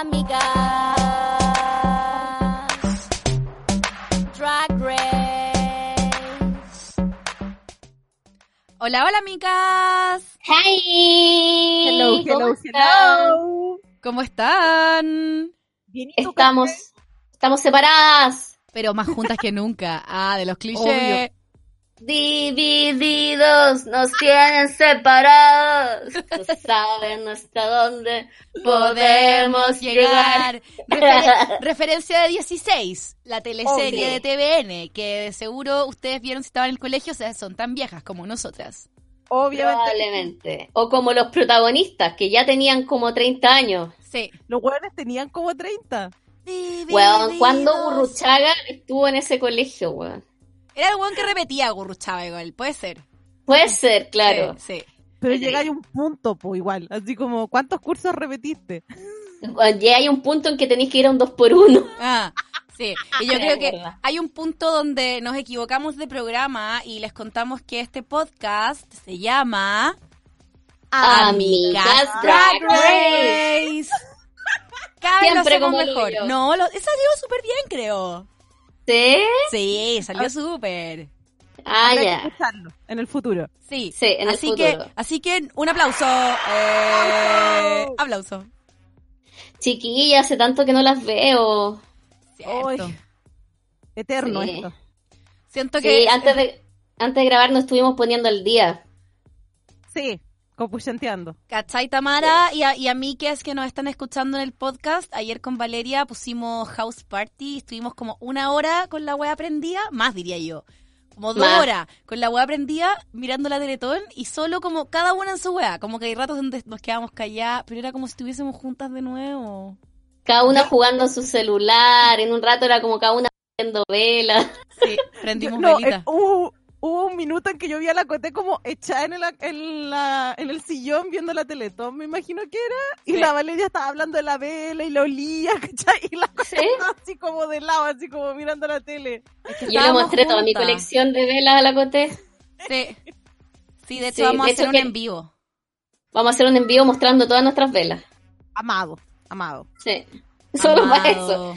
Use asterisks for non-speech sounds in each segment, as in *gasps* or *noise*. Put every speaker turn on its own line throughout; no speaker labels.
Amigas. Drag Race.
Hola, hola, amigas.
Hi.
Hello, hello,
¿Cómo están?
hello.
¿Cómo están?
Bien, ¿y tú,
Estamos, estamos separadas,
Pero más juntas que nunca. Ah, de los clichés.
Obvio.
Divididos, nos tienen separados. No saben hasta dónde podemos llegar.
Refer- *laughs* referencia de 16, la teleserie
Obvio.
de TVN, que de seguro ustedes vieron si estaban en el colegio, o sea, son tan viejas como nosotras.
Obviamente,
Probablemente. O como los protagonistas, que ya tenían como 30 años.
Sí.
los hueones tenían como 30.
Weón, ¿cuándo
Divididos.
Burruchaga estuvo en ese colegio, weón?
Era el weón que repetía Gurruchaba igual, puede ser.
Puede ser, claro.
Sí, sí.
Pero
Sí.
llega a un punto, pues igual. Así como, ¿cuántos cursos repetiste?
Ya hay un punto en que tenéis que ir a un 2 por 1
Ah, sí. Y yo *laughs* creo que hay un punto donde nos equivocamos de programa y les contamos que este podcast se llama
Amigas Drag
Race. Cada vez lo hacemos
como
mejor.
hoyo.
No, lo, salió súper bien, creo.
¿Sí?
Sí, salió súper.
Ah, ya.
en el futuro.
Sí.
Sí, en el
así que,
futuro.
así que un aplauso. Eh, aplauso.
Chiquilla, hace tanto que no las veo.
Cierto.
Eterno
Sí.
esto.
Siento que
Sí, antes de, antes de grabar nos estuvimos poniendo al día.
Sí, copuchenteando.
¿Cachai, Tamara? Y a, y a mí, que es que nos están escuchando en el podcast, ayer con Valeria pusimos House Party y estuvimos como una hora con la wea prendida, más diría yo, como dos
Más.
horas con la wea prendida, mirando la Teletón y solo como cada una en su wea, como que hay ratos donde nos quedábamos calladas, pero era como si estuviésemos juntas de nuevo.
Cada una jugando en su celular. En un rato era como cada una viendo velas.
Sí, prendimos
No,
velita.
eh, hubo, hubo un minuto en que yo vi a la Coté como echada en el, en, la, en el sillón viendo la Teletón, me imagino que era. Y
Sí.
la Valeria estaba hablando de la vela y la olía, *laughs* ¿cachai? Y la Coté
¿Sí?
estaba así como de lado, así como mirando la tele.
Es que
Yo le mostré toda mi colección de velas a la Coté.
Sí. Sí, de hecho
Sí,
vamos
de
a hacer
hecho
un
que-
en vivo.
Vamos a hacer un envío mostrando todas nuestras velas.
Amado, amado.
Sí. Solo para eso.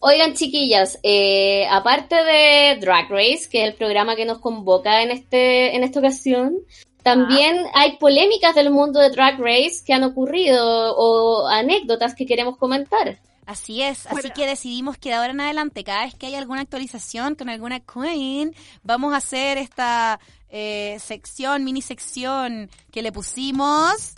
Oigan, chiquillas, eh, aparte de Drag Race, que es el programa que nos convoca en, este, en esta ocasión, también hay polémicas del mundo de Drag Race que han ocurrido o anécdotas que queremos comentar.
Así es, así
Bueno.
que decidimos que de ahora en adelante, cada vez que hay alguna actualización con alguna queen, vamos a hacer esta eh, sección, mini sección que le pusimos.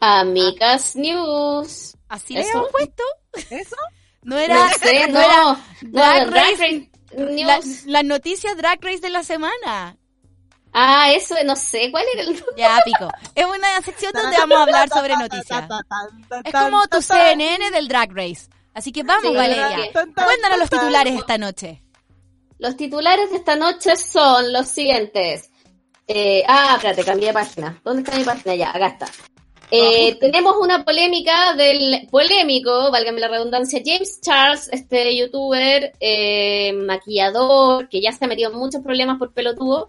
Amigas News.
Así le hemos puesto.
¿Eso?
No era,
No sé, *laughs*
no
no.
era Drag
Drag
Race, la,
News.
la noticia Drag Race de la semana.
Ah, eso, no sé, ¿cuál era el
Ya, pico. Es una sección donde vamos a hablar sobre noticias. Es como tu CNN del Drag Race. Así que vamos,
Sí,
Valeria. Cuéntanos los titulares esta noche.
Los titulares de esta noche son los siguientes. Eh, ah, espérate, cambié de página. ¿Dónde está mi página? Ya, acá está. Eh, tenemos una polémica del polémico, válgame la redundancia, James Charles, este youtuber, eh, maquillador, que ya se ha metido en muchos problemas por pelotudo.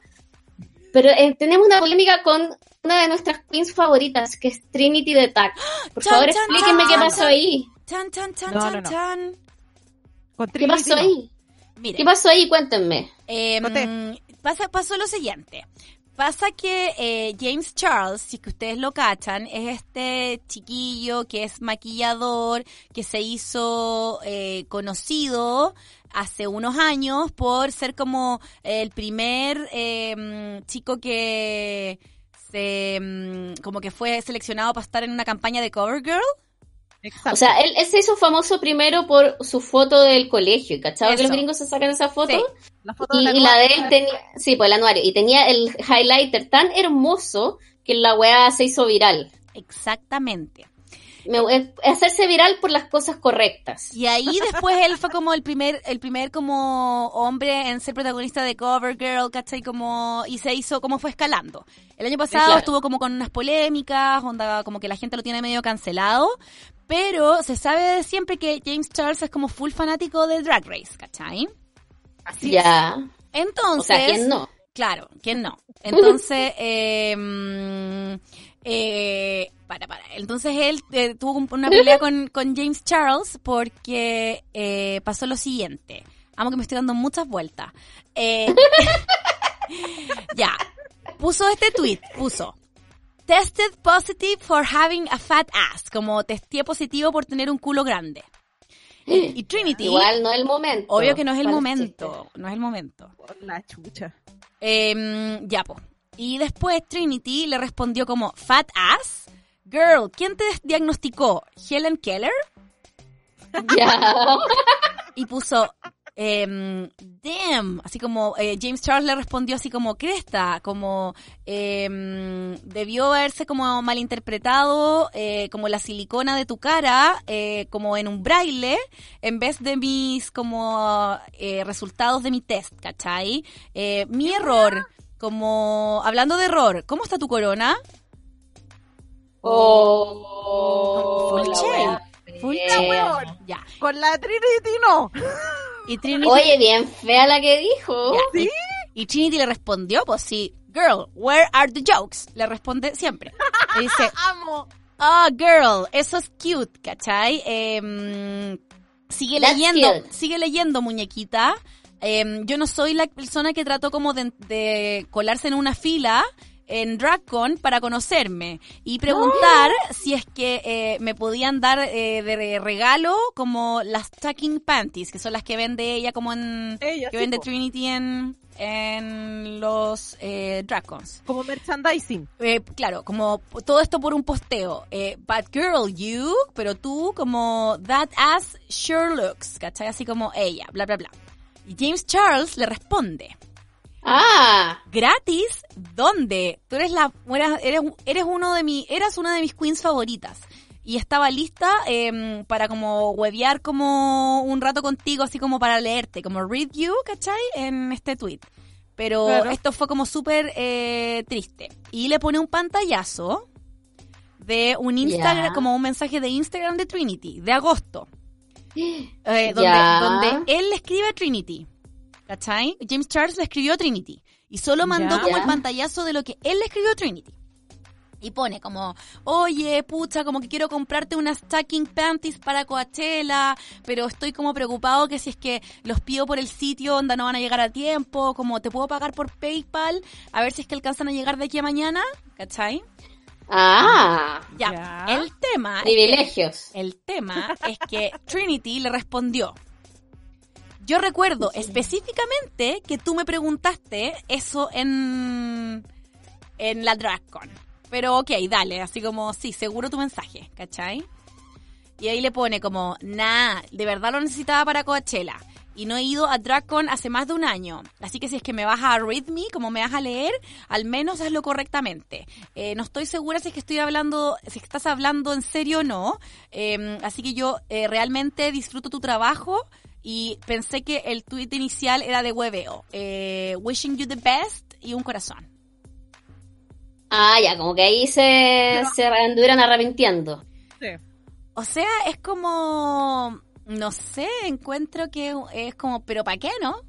Pero eh, tenemos una polémica con una de nuestras queens favoritas, que es Trinity the Tag. *gasps* Por
Chan,
favor,
chan,
explíquenme
chan,
qué pasó ahí.
Chan, chan, chan,
No, no, no.
chan.
¿Qué pasó ahí?
Mire,
¿Qué pasó ahí? Cuéntenme.
Eh, pasa, pasó lo siguiente. Pasa que eh, James Charles, si que ustedes lo cachan, es este chiquillo que es maquillador, que se hizo eh, conocido hace unos años por ser como el primer eh, chico que se mm, como que fue seleccionado para estar en una campaña de CoverGirl.
Exacto.
O sea, él, él se hizo famoso primero por su foto del colegio, ¿cachado? Que los gringos se sacan esa foto.
Sí.
la foto
Y, la de él tenía, sí, pues el anuario, y tenía el highlighter tan hermoso que la weá se hizo viral.
Exactamente.
me- hacerse viral por las cosas correctas.
Y ahí después él fue como el primer, el primer como hombre en ser protagonista de Cover Girl, ¿cachai? Como, y se hizo, como fue escalando. El año pasado
Claro.
estuvo como con unas polémicas, onda, como que la gente lo tiene medio cancelado, pero se sabe de siempre que James Charles es como full fanático de Drag Race, ¿cachai?
ya.
Entonces,
O sea, ¿quién no?
Claro, ¿quién no? Entonces, *laughs* eh, eh, para, para. Entonces él eh, tuvo un- una pelea *laughs* con, con James Charles porque eh, pasó lo siguiente. Amo que me estoy dando muchas vueltas. Eh, *laughs* ya. Puso este tweet, puso. Tested positive for having a fat ass. Como testé positivo por tener un culo grande. Y *gasps* Trinity,
Igual no es el momento.
obvio que no es el
¿Cuál
momento. No es el momento.
Por la chucha.
Em, ya, po. Y después Trinity le respondió como, Fat ass? Girl, ¿quién te diagnosticó? ¿Helen Keller?
Ya.
Y puso, em, damn, así como eh, James Charles le respondió así como, cresta, como em, debió haberse como malinterpretado eh, como la silicona de tu cara, eh, como en un braille, en vez de mis como resultados de mi test, ¿cachai? Eh, mi error, como, hablando de error, ¿cómo está tu corona?
Oh,
shade.
wea
Full shade. Ya.
Con la Trinity no. *laughs*
Y Trinity,
Oye, bien fea la que dijo.
Ya,
¿Sí?
Y Trinity le respondió, pues sí, girl, where are the jokes? Le responde siempre. Le dice, *laughs*
Amo.
oh, girl, eso es cute, ¿cachai? Em, sigue
That's
leyendo,
cute.
sigue leyendo, muñequita. Em, yo no soy la persona que trató como de, de colarse en una fila en DragCon para conocerme y preguntar si es que eh, me podían dar eh, de regalo como las tucking panties, que son las que vende ella como en
Ella,
que vende. Trinity en, en los eh, DragCons.
Como merchandising.
Eh, claro, como todo esto por un posteo. Eh, but girl, you, pero tú como that ass sure looks, ¿cachai? Así como ella, bla, bla, bla. Y James Charles le responde,
Ah,
¿gratis? ¿Dónde? Tú eres la, eres, eres uno de mi, eras una de mis queens favoritas. Y estaba lista em, para como huevear como un rato contigo, así como para leerte, como read you, ¿cachai? En este tweet. Pero
Claro.
esto fue como súper eh, triste. Y le pone un pantallazo de un Instagram, como un mensaje de Instagram de Trinity, de agosto. *gasps* Eh, donde, él le escribe a Trinity. ¿Cachai? James Charles le escribió a Trinity. Y solo mandó
Ya.
como el pantallazo de lo que él le escribió a Trinity. Y pone como, oye, pucha, como que quiero comprarte unas stacking panties para Coachella, pero estoy como preocupado que si es que los pido por el sitio, onda, no van a llegar a tiempo, como te puedo pagar por PayPal, a ver si es que alcanzan a llegar de aquí a mañana, ¿cachai?
ah,
Ya,
Ya.
el tema...
privilegios.
El tema es que Trinity le respondió. Yo recuerdo específicamente que tú me preguntaste eso en, en la DragCon. Pero ok, dale, así como, sí, seguro tu mensaje, ¿cachai? Y ahí le pone como, nah, de verdad lo necesitaba para Coachella. Y no he ido a DragCon hace más de un año. Así que si es que me vas a read me, como me vas a leer, al menos hazlo correctamente. Eh, no estoy segura si es que estoy hablando, si estás hablando en serio o no. Eh, así que yo eh, realmente disfruto tu trabajo y pensé que el tweet inicial era de hueveo. Eh, wishing you the best y un corazón.
Ah, ya, como que ahí se, se anduvieron arrepintiendo.
Sí.
O sea, es como, no sé, encuentro que es como, pero ¿para qué, no?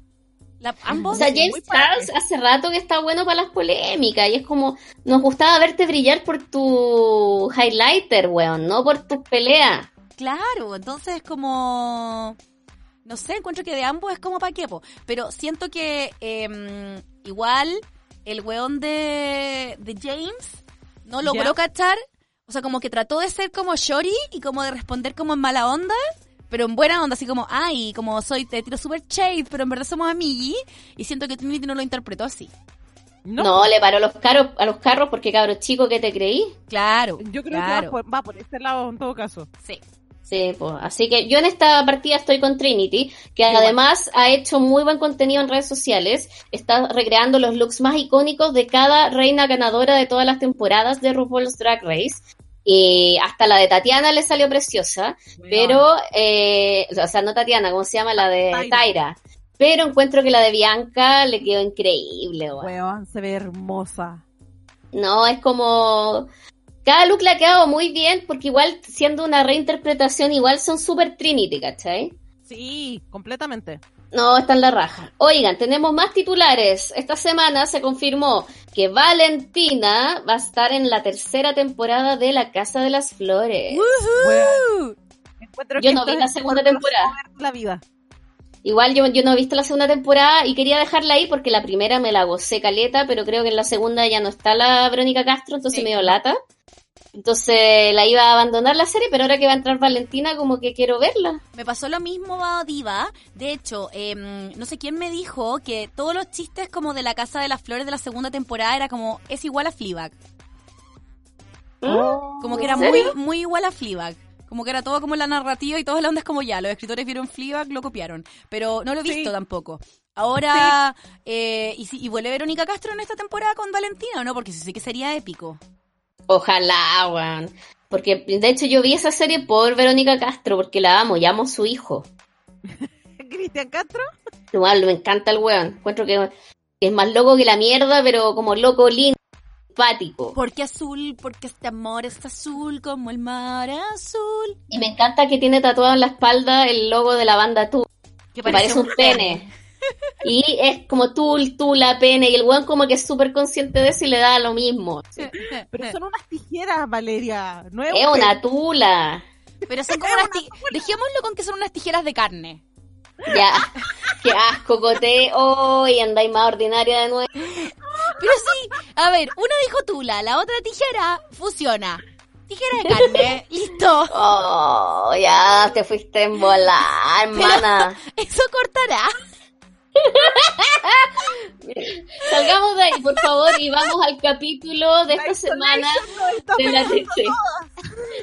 La- ambos.
O sea, James
padre.
Charles hace rato que está bueno para las polémicas y es como, nos gustaba verte brillar por tu highlighter, weón, no por tus peleas.
Claro, entonces es como. No sé, encuentro que de ambos es como pa' qué, po. Pero siento que em, igual el weón de, de James no logró
¿Ya?
cachar. O sea, como que trató de ser como Shori y como de responder como en mala onda. Pero en buena onda, así como, ay, como soy, te tiro super shade, pero en verdad somos amigos. Y siento que Trinity no lo interpretó así.
No,
No, le paró los carros, a los carros porque cabro chico que te creí.
Claro.
yo creo
claro.
que va por, va por este lado en todo caso.
Sí.
Sí, pues. Así que yo en esta partida estoy con Trinity, que
Igual.
además ha hecho muy buen contenido en redes sociales. Está recreando los looks más icónicos de cada reina ganadora de todas las temporadas de RuPaul's Drag Race. Y hasta la de Tatiana le salió preciosa, pero, eh, o sea, no Tatiana, ¿cómo se llama? La de
Taira.
Taira. Pero encuentro que la de Bianca le quedó increíble, weón.
Weón, se ve hermosa.
No, es como... Cada look le ha quedado muy bien, porque igual, siendo una reinterpretación, igual son super Trinity, ¿cachai?
Sí, completamente.
No, está en la raja. Oigan, tenemos más titulares. Esta semana se confirmó que Valentina va a estar en la tercera temporada de La Casa de las Flores.
Encuentro
Yo no vi la segunda temporada.
La vida.
Igual yo, yo no he visto la segunda temporada y quería dejarla ahí porque la primera me la gocé caleta, pero creo que en la segunda ya no está la Verónica Castro, entonces
Sí.
me dio lata. Entonces la iba a abandonar la serie, pero ahora que va a entrar Valentina, como que quiero verla.
Me pasó lo mismo, Diva. De hecho, em, no sé quién me dijo que todos los chistes como de la Casa de las Flores de la segunda temporada era como, es igual a Fleabag. Como que
¿En
era muy, muy igual a Fleabag. Como que era todo como la narrativa y todas las ondas como ya. Los escritores vieron Fleabag, lo copiaron. Pero no lo he
Sí.
visto tampoco. Ahora, eh, y, si, y vuelve Verónica Castro en esta temporada con Valentina, ¿o no? Porque sí que sería épico.
Ojalá, weón. Porque de hecho yo vi esa serie por Verónica Castro, porque la amo y amo a su hijo. *laughs*
Cristian Castro.
Igual, me encanta el weón. Encuentro que es más loco que la mierda, pero como loco lindo, simpático.
Porque azul, porque este amor es azul como el mar azul.
Y me encanta que tiene tatuado en la espalda el logo de la banda Tool,
Que
que parece un pene. Y es como Tool, Tula, pene, y el weón como que es súper consciente de eso y le da lo mismo.
Pero son unas tijeras, Valeria. No es,
Es
un
una tula.
Pero son como unas ti- Dejémoslo con que son unas tijeras de carne.
Ya, qué asco, cote. Oh, y andáis más ordinaria de nuevo.
Pero sí, a ver, una dijo tula, la otra tijera fusiona. Tijera de carne, *laughs* listo.
Oh, ya te fuiste en volar, hermana. *laughs*
Eso cortará. *laughs*
Salgamos de ahí, por favor, y vamos al capítulo de esta
La
semana. De la.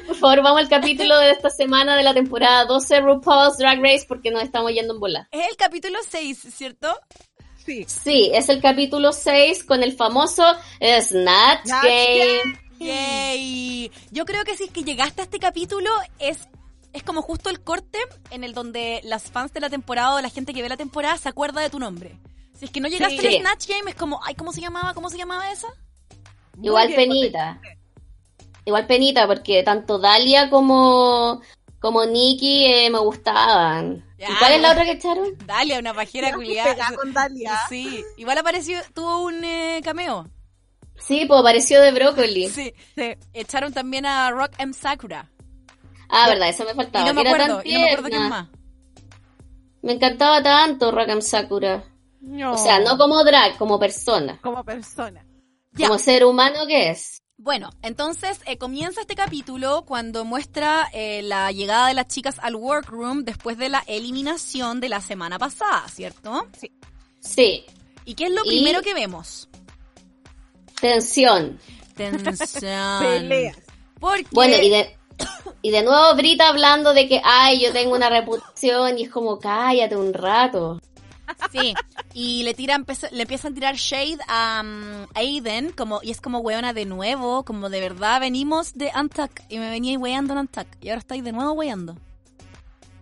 Por favor, vamos al capítulo de esta semana de la temporada 12 RuPaul's Drag Race porque nos estamos yendo en bola.
Es el capítulo 6, ¿cierto?
Sí.
Sí, es el capítulo 6 con el famoso Snatch
Snatch
Game.
Yay. Yo creo que si es que llegaste a este capítulo es es como justo el corte en el donde las fans de la temporada o la gente que ve la temporada se acuerda de tu nombre. Si es que no llegaste
Sí.
al Snatch Game es como, ay, ¿cómo se llamaba? ¿Cómo se llamaba esa?
Muy
Igual
bien,
penita. Igual penita porque tanto Dalia como, como Nikki eh, me gustaban.
Ya,
¿Y cuál es la
no.
otra que echaron?
Dale, una pajera culiada.
con Dalia.
Sí, igual apareció, tuvo un eh, cameo.
Sí, pues apareció de brócoli.
Sí.
Sí.
Echaron también a Rock M. Sakura.
Ah, verdad, eso me
Y
faltaba.
no me
era
acuerdo,
tan
y no me acuerdo quién más.
Me encantaba tanto Rakam Sakura.
No.
O sea, no como drag, como persona.
como persona.
Ya.
Como ser humano que es.
Bueno, entonces eh, comienza este capítulo cuando muestra eh, la llegada de las chicas al workroom después de la eliminación de la semana pasada, ¿cierto?
Sí,
¿Y qué es lo
Y-
primero que vemos?
tensión.
Tensión. *laughs*
Peleas.
Porque
Bueno, y de, y de nuevo Brita hablando de que, ay, yo tengo una reputación y es como, cállate un rato.
Sí, y le tiran, le empiezan a tirar shade a um, Aiden, como, y es como weona de nuevo, como de verdad venimos de Antac, y me venía weando en Antac, y ahora estáis de nuevo weando.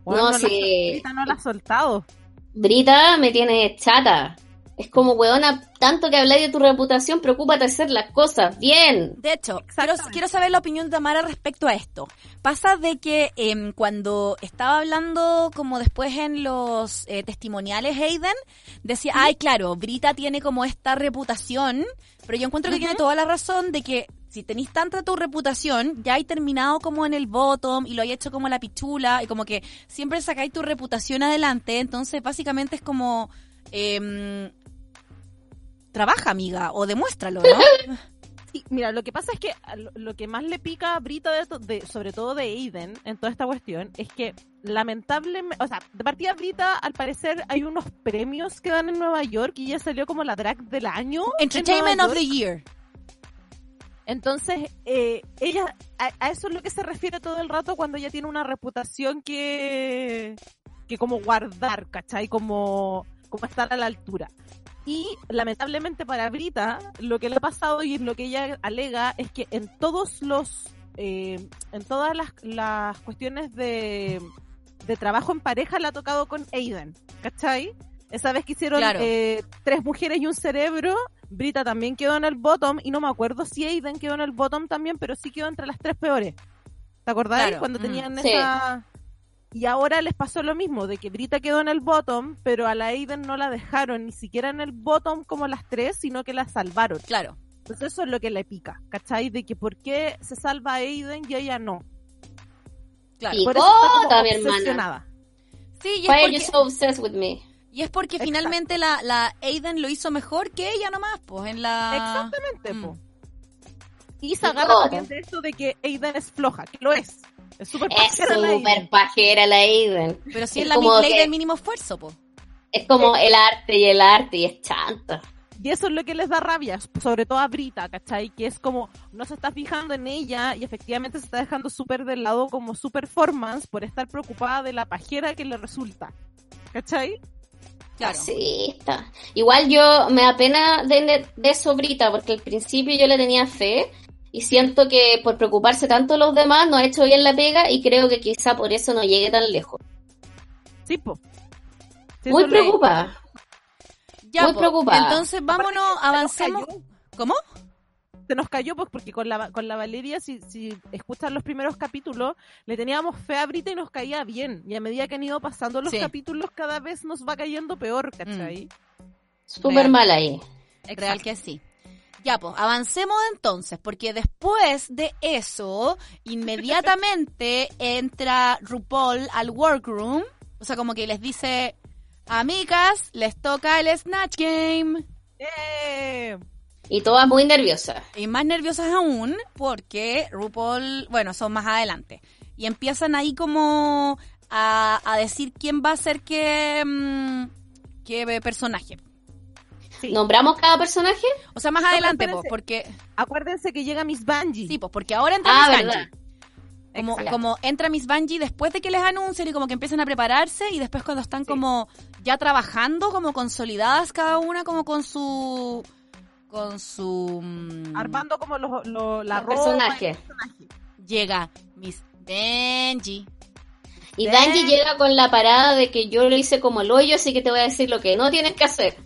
Bueno,
No,
la-
sí.
ahorita no la ha soltado.
Brita me tiene chata. Es como, weona, tanto que habláis de tu reputación, preocúpate de hacer las cosas bien.
De hecho, quiero, quiero saber la opinión de Tamara respecto a esto. Pasa de que em, cuando estaba hablando como después en los eh, testimoniales Hayden, decía, ay, claro, Brita tiene como esta reputación, pero yo encuentro que tiene toda la razón de que si tenéis tanta tu reputación, ya hay terminado como en el bottom y lo hay hecho como la pichula y como que siempre sacáis tu reputación adelante, entonces básicamente es como... em, trabaja, amiga, o demuéstralo, ¿no? *laughs*
Sí, mira, lo que pasa es que lo, que más le pica a Brita, de, de- sobre todo de Aiden, en toda esta cuestión, es que lamentablemente, o sea, de partida Brita, al parecer hay unos premios que dan en Nueva York y ella salió como la drag del año. en
Entertainment of the Year.
Entonces, eh, ella, a, a eso es lo que se refiere todo el rato cuando ella tiene una reputación que, que como guardar, ¿cachai? Como, como estar a la altura. Y lamentablemente para Brita, lo que le ha pasado y lo que ella alega es que en todos los eh, en todas las, las cuestiones de, de trabajo en pareja la ha tocado con Aiden, ¿cachai? Esa vez que hicieron
Claro.
eh, tres mujeres y un cerebro, Brita también quedó en el bottom y no me acuerdo si Aiden quedó en el bottom también, pero sí quedó entre las tres peores. ¿Te acordás?
Claro,
Cuando
mm.
tenían
Sí.
Y ahora les pasó lo mismo, de que Brita quedó en el bottom, pero a la Aiden no la dejaron ni siquiera en el bottom como las tres, sino que la salvaron.
Claro.
Entonces eso es lo que le pica, ¿cachai? De que por qué se salva a Aiden y ella no.
Claro.
Y-
Por eso está como
Picota, mi hermana.
obsesionada.
Sí, y es
Why are you
porque,
so obsessed with me?
y es porque
Exacto.
finalmente la, la Aiden lo hizo mejor que ella nomás, pues en la...
Exactamente,
Mm.
po. Y se agarra también de esto de que Aiden es floja, que lo es. Es súper pajera Aiden.
pajera la Aiden.
Pero sí
Es
es la
como
ley
que-
del mínimo esfuerzo, pues.
Es como el arte y el arte y es chanta.
Y eso es lo que les da rabia, sobre todo a Brita, ¿cachai? Que es como, no se está fijando en ella y efectivamente se está dejando súper del lado como su performance por estar preocupada de la pajera que le resulta. ¿Cachai?
Claro.
Sí, está. Igual yo me da pena de, de eso, Brita, porque al principio yo le tenía fe y siento que por preocuparse tanto de los demás no ha hecho bien la pega y creo que quizá por eso no llegue tan lejos.
Sí, po. Sí,
Muy preocupada.
Ya,
Muy
po.
preocupada.
Entonces vámonos, avancemos. ¿Cómo?
Se nos cayó pues porque con la, con la Valeria, si, si escuchan los primeros capítulos, le teníamos fe a Brita y nos caía bien. Y a medida que han ido pasando los
Sí.
capítulos, cada vez nos va cayendo peor,
Mm.
¿cachai?
Súper
Real.
mal ahí.
Real que sí. Ya, pues, avancemos entonces, porque después de eso, inmediatamente *laughs* entra RuPaul al workroom, o sea, como que les dice, amigas, les toca el Snatch Game.
Y todas muy nerviosas.
Y más nerviosas aún, porque RuPaul, bueno, son más adelante. Y empiezan ahí como a, a decir quién va a ser qué, mm, qué personaje.
Sí.
¿Nombramos cada personaje?
O sea, más
No,
adelante, pues, porque...
Acuérdense que llega Miss Bungie.
Sí, pues, porque ahora entra
Ah,
Miss. Bungie. Como, como entra Miss Bungie después de que les anuncien y como que empiezan a prepararse y después cuando están
Sí.
como ya trabajando, como consolidadas cada una, como con su... con su... mm,
Armando como los, los- la
Los
ropa.
personajes.
Llega Miss Benji.
Y. Danji llega con la parada de que yo lo hice como el hoyo, así que te voy a decir lo que no tienes que hacer.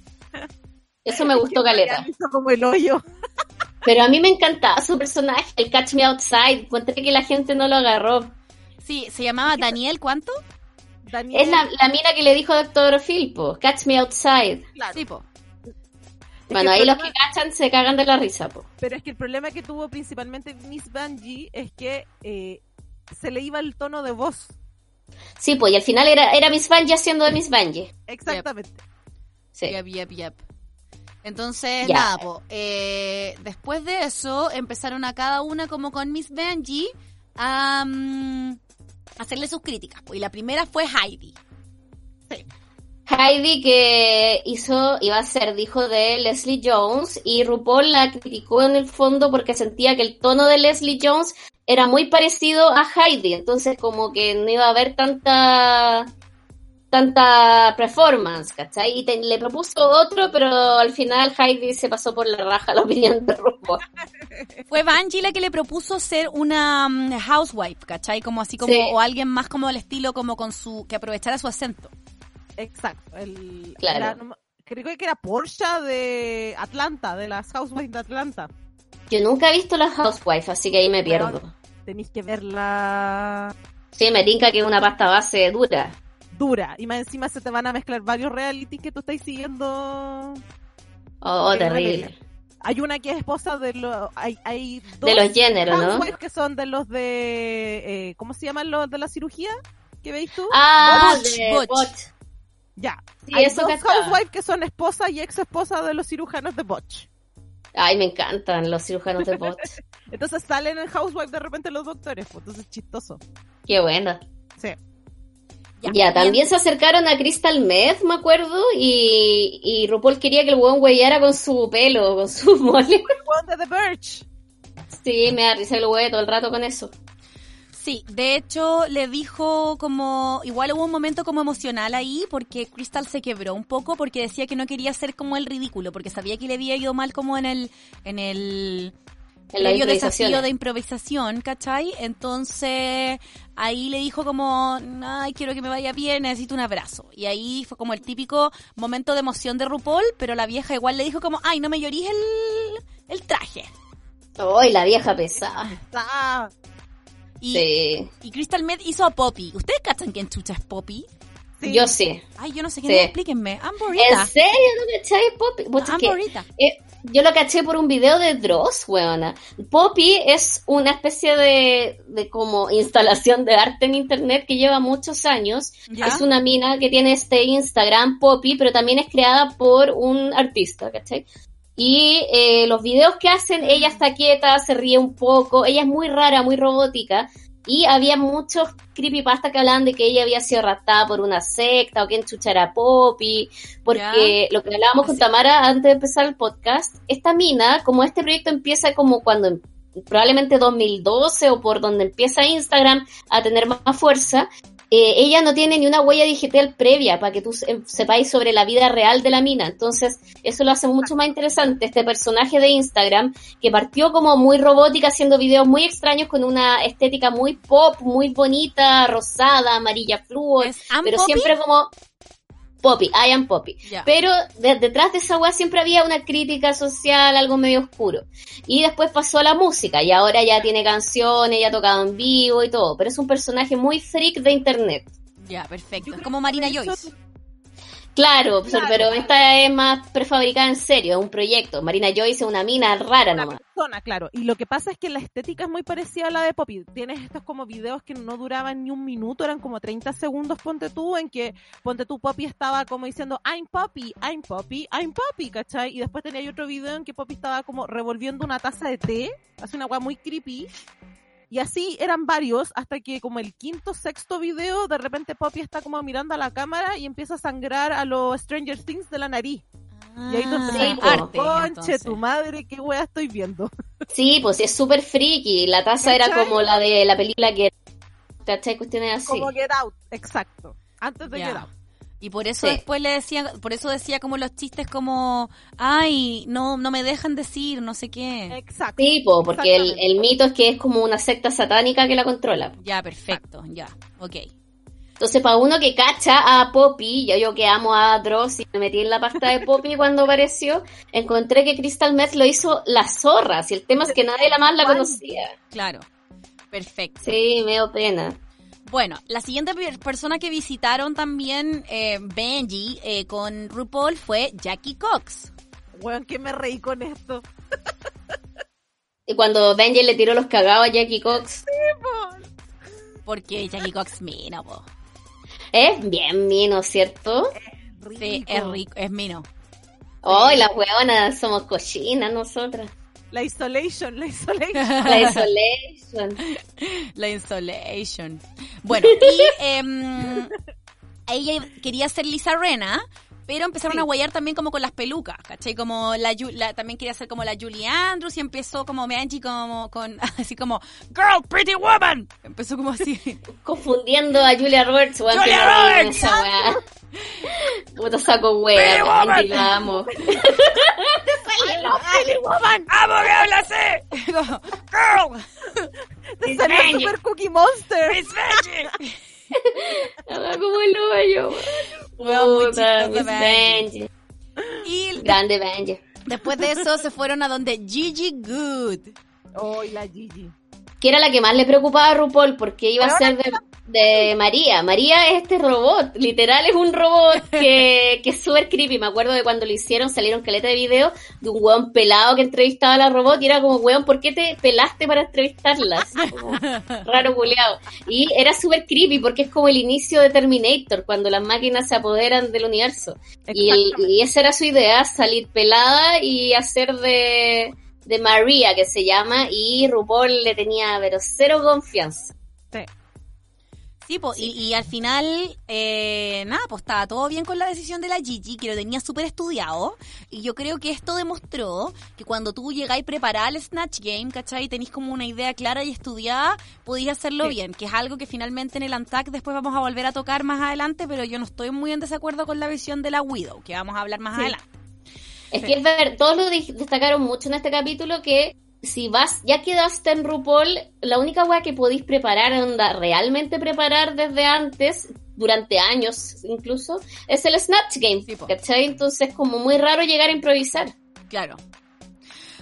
Eso me gustó caleta.
Hizo como el hoyo.
Pero a mí me encantaba su personaje, el Catch Me Outside. Encontré que la gente no lo agarró.
Sí, se llamaba Daniel, ¿cuánto?
Daniel,
Es la, la mina que le dijo a Doctor Filpo, Catch Me Outside.
claro.
Sí, po.
Es
Bueno, ahí los que cachan se cagan de la risa, po.
Pero es que el problema que tuvo principalmente Miss Bungie es que eh, se le iba el tono de voz.
Sí, pues, y al final era, era Miss Bungie haciendo de Miss Bungie.
Exactamente.
Sí.
Yep, yep, yep. Entonces, nada, po, eh, después de eso empezaron a cada una como con Miss Benji a mm, hacerle sus críticas. po. Y la primera fue Heidi.
Heidi que hizo, iba a ser, dijo de Leslie Jones y RuPaul la criticó en el fondo porque sentía que el tono de Leslie Jones era muy parecido a Heidi, entonces como que no iba a haber tanta tanta performance, ¿cachai? Y te- le propuso otro, pero al final Heidi se pasó por la raja *laughs* la opinión de RuPaul. *laughs*
Fue Bungie la que le propuso ser una mm, housewife, ¿cachai? Como así como,
Sí.
o alguien más como el estilo, como con su, que aprovechara su acento.
Exacto. El,
Claro.
creo que era Porsche de Atlanta, de las Housewives de Atlanta.
Yo nunca he visto la Housewife, así que ahí me pierdo.
Tenéis que verla
Sí, me tinca que es una pasta base dura.
Dura. Y más encima se te van a mezclar varios realities que tú estás siguiendo.
Oh, oh, terrible.
Hay una que es esposa de los... Hay, hay dos
De los géneros, ¿no?
housewives que son de los de... eh, ¿Cómo se llaman los de la cirugía? ¿Qué veis tú?
Ah,
Butch,
de
Butch.
Butch.
Ya.
Sí,
Hay
eso
dos housewives que son esposa y ex esposa de los cirujanos de Botch.
Ay, me encantan los cirujanos de Butch. *laughs*
Entonces salen en Housewife de repente los doctores, pues entonces es chistoso.
Qué buena.
Sí.
Ya, también se acercaron a Crystal Meth, me acuerdo, y, y RuPaul quería que el hueón huellara con su pelo, con su *laughs* mole.
El weón de The Birch.
Sí, me da risa el huevo todo el rato con eso.
Sí, de hecho le dijo como, igual hubo un momento como emocional ahí porque Crystal se quebró un poco porque decía que no quería ser como el ridículo, porque sabía que le había ido mal como en el, en el Previo desafío de improvisación, ¿cachai? Entonces ahí le dijo como, ay, quiero que me vaya bien, necesito un abrazo. Y ahí fue como el típico momento de emoción de RuPaul, pero la vieja igual le dijo como, ay, no me llorís el, el traje.
¡Ay, la vieja pesada!
Ah,
Y,
Sí.
y Crystal Meth hizo a Poppy. ¿Ustedes cachan quién chucha es Poppy?
sí.
Yo sí.
Ay, yo no sé quién
Sí.
es, explíquenme. Amborita.
¿En serio no cachai Poppy? Es que,
Amborita.
eh, yo lo caché por un video de Dross, weona. Poppy es una especie de, de como instalación de arte en internet que lleva muchos años.
¿Ya?
Es una mina que tiene este Instagram Poppy, pero también es creada por un artista, ¿cachai? Y eh, los videos que hacen, ella está quieta, se ríe un poco, ella es muy rara, muy robótica. Y había muchos creepypasta que hablaban de que ella había sido raptada por una secta o que enchuchara a Poppy, porque lo que hablábamos con. Tamara antes de empezar el podcast, esta mina, como este proyecto empieza como cuando em- probablemente 2012 o por donde empieza Instagram a tener más fuerza, eh, ella no tiene ni una huella digital previa para que tú se- sepáis sobre la vida real de la mina. Entonces, eso lo hace mucho más interesante. Este personaje de Instagram, que partió como muy robótica, haciendo videos muy extraños con una estética muy pop, muy bonita, rosada, amarilla fluo,
¿Es Am
pero
Poppy?
siempre como Poppy, I am Poppy. Pero de- detrás de esa weá siempre había una crítica social, algo medio oscuro. Y después pasó a la música y ahora ya tiene canciones, ya ha tocado en vivo y todo. Pero es un personaje muy freak de internet.
Ya, perfecto. Es como Marina Joyce.
Claro,
Claro.
pero esta es más prefabricada en serio, es un proyecto. Marina Joyce es una mina rara
una
nomás.
persona, claro. Y lo que pasa es que la estética es muy parecida a la de Poppy. Tienes estos como videos que no duraban ni un minuto, eran como 30 segundos, ponte tú, en que ponte tú, Poppy estaba como diciendo, I'm Poppy, I'm Poppy, I'm Poppy, ¿cachai? Y después tenía otro video en que Poppy estaba como revolviendo una taza de té, hace una weá muy creepy. Y así eran varios, hasta que como el quinto, sexto video, de repente Poppy está como mirando a la cámara y empieza a sangrar a los Stranger Things de la nariz. Y ahí tú
Ah,
Sí,
arte.
Conche
entonces.
tu madre, qué wea estoy viendo. *laughs*
Sí, pues es súper friki. La taza era como la de la película que... ¿Cachai? Cuestiones así.
Como Get Out, exacto. Antes de. Get Out.
Y por eso
Sí.
después le decía, por eso decía como los chistes como, ay, no, no me dejan decir, no sé qué.
Exacto.
Sí, po, porque el mito es que es como una secta satánica que la controla.
Ya, perfecto, ya, ok.
Entonces, para uno que cacha a Poppy, yo, yo que amo a Dross y me metí en la pasta de Poppy *laughs* cuando apareció, encontré que Crystal Meth lo hizo la zorra. Si el tema es que nadie la más la conocía.
Claro, perfecto.
Sí, me dio pena.
Bueno, la siguiente per- persona que visitaron también eh, Benji eh, con RuPaul fue Jackie Cox.
Weón, que me reí con esto.
Y cuando Benji le tiró los cagados a Jackie Cox,
Porque Jackie Cox mino, po.
es bien mino, ¿cierto?
Sí, es rico, es mino.
Hoy las hueonas somos cochinas nosotras.
La isolation, la isolation. *laughs*
La isolation.
La Insolation. Bueno, y em, ella quería ser Lisa Rena, pero empezaron
Sí.
a guayar también como con las pelucas, ¿cachai? Como la, la- también quería ser como la Julie Andrews y empezó como Benji como con *laughs* así como Girl, Pretty Woman. Empezó como así. *laughs*
Confundiendo a Julia Roberts, weón,
Julia Roberts.
Puta *laughs* saco
Pretty
wea,
woman.
Benji, la amo.
Pretty Woman, amo que habla así. Como, Girl,
Te salió. Super Cookie Monster.
it's Benji.
Habla como el hoyo. Miss
Benji. Y
Grande Benji.
después de eso se fueron a donde Gigi Good.
Oh, y la Gigi.
Que era la que más le preocupaba a RuPaul porque iba a ser de, de María. María es este robot, literal es un robot que, que es súper creepy. Me acuerdo de cuando lo hicieron, salieron caleta de video de un weón pelado que entrevistaba a la robot y era como, weón, ¿por qué te pelaste para entrevistarla? Así como, *laughs* raro culeado. Y era súper creepy porque es como el inicio de Terminator, cuando las máquinas se apoderan del universo. Y, y esa era su idea, salir pelada y hacer de, de María, que se llama, y RuPaul le tenía pero cero confianza.
Sí.
Sí, po, Y, y al final, eh, nada, pues estaba todo bien con la decisión de la Gigi, que lo tenía súper estudiado. Y yo creo que esto demostró que cuando tú llegáis preparada al Snatch Game, ¿cachai? Y tenéis como una idea clara y estudiada, podéis hacerlo
Sí.
bien, que es algo que finalmente en el Antac después vamos a volver a tocar más adelante, pero yo no estoy muy en desacuerdo con la visión de la Widow, que vamos a hablar más
Sí.
adelante.
Es que es ver, todos lo destacaron mucho en este capítulo que si vas, ya quedaste en RuPaul, la única weá que podéis preparar, onda, realmente preparar desde antes, durante años incluso, es el Snatch Game. ¿cachai? Entonces como muy raro llegar a improvisar.
Claro.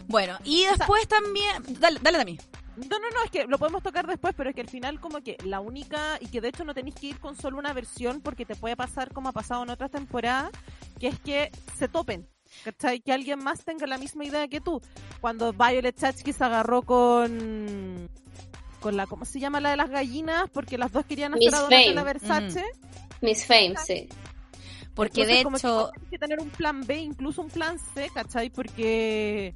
Bueno, y después también... Dale, dale también.
No, no, no, es que lo podemos tocar después, pero es que al final como que la única, y que de hecho no tenéis que ir con solo una versión porque te puede pasar como ha pasado en otras temporadas, que es que se topen. ¿Cachai? Que alguien más tenga la misma idea que tú. Cuando Violet Chachki se agarró con... Con la, ¿cómo se llama la de las gallinas? Porque las dos querían hacer
Miss
a
Fame.
Versace.
Miss Fame, sí.
Porque
Entonces,
de
como
hecho...
que tener un plan B, incluso un plan C, ¿cachai? Porque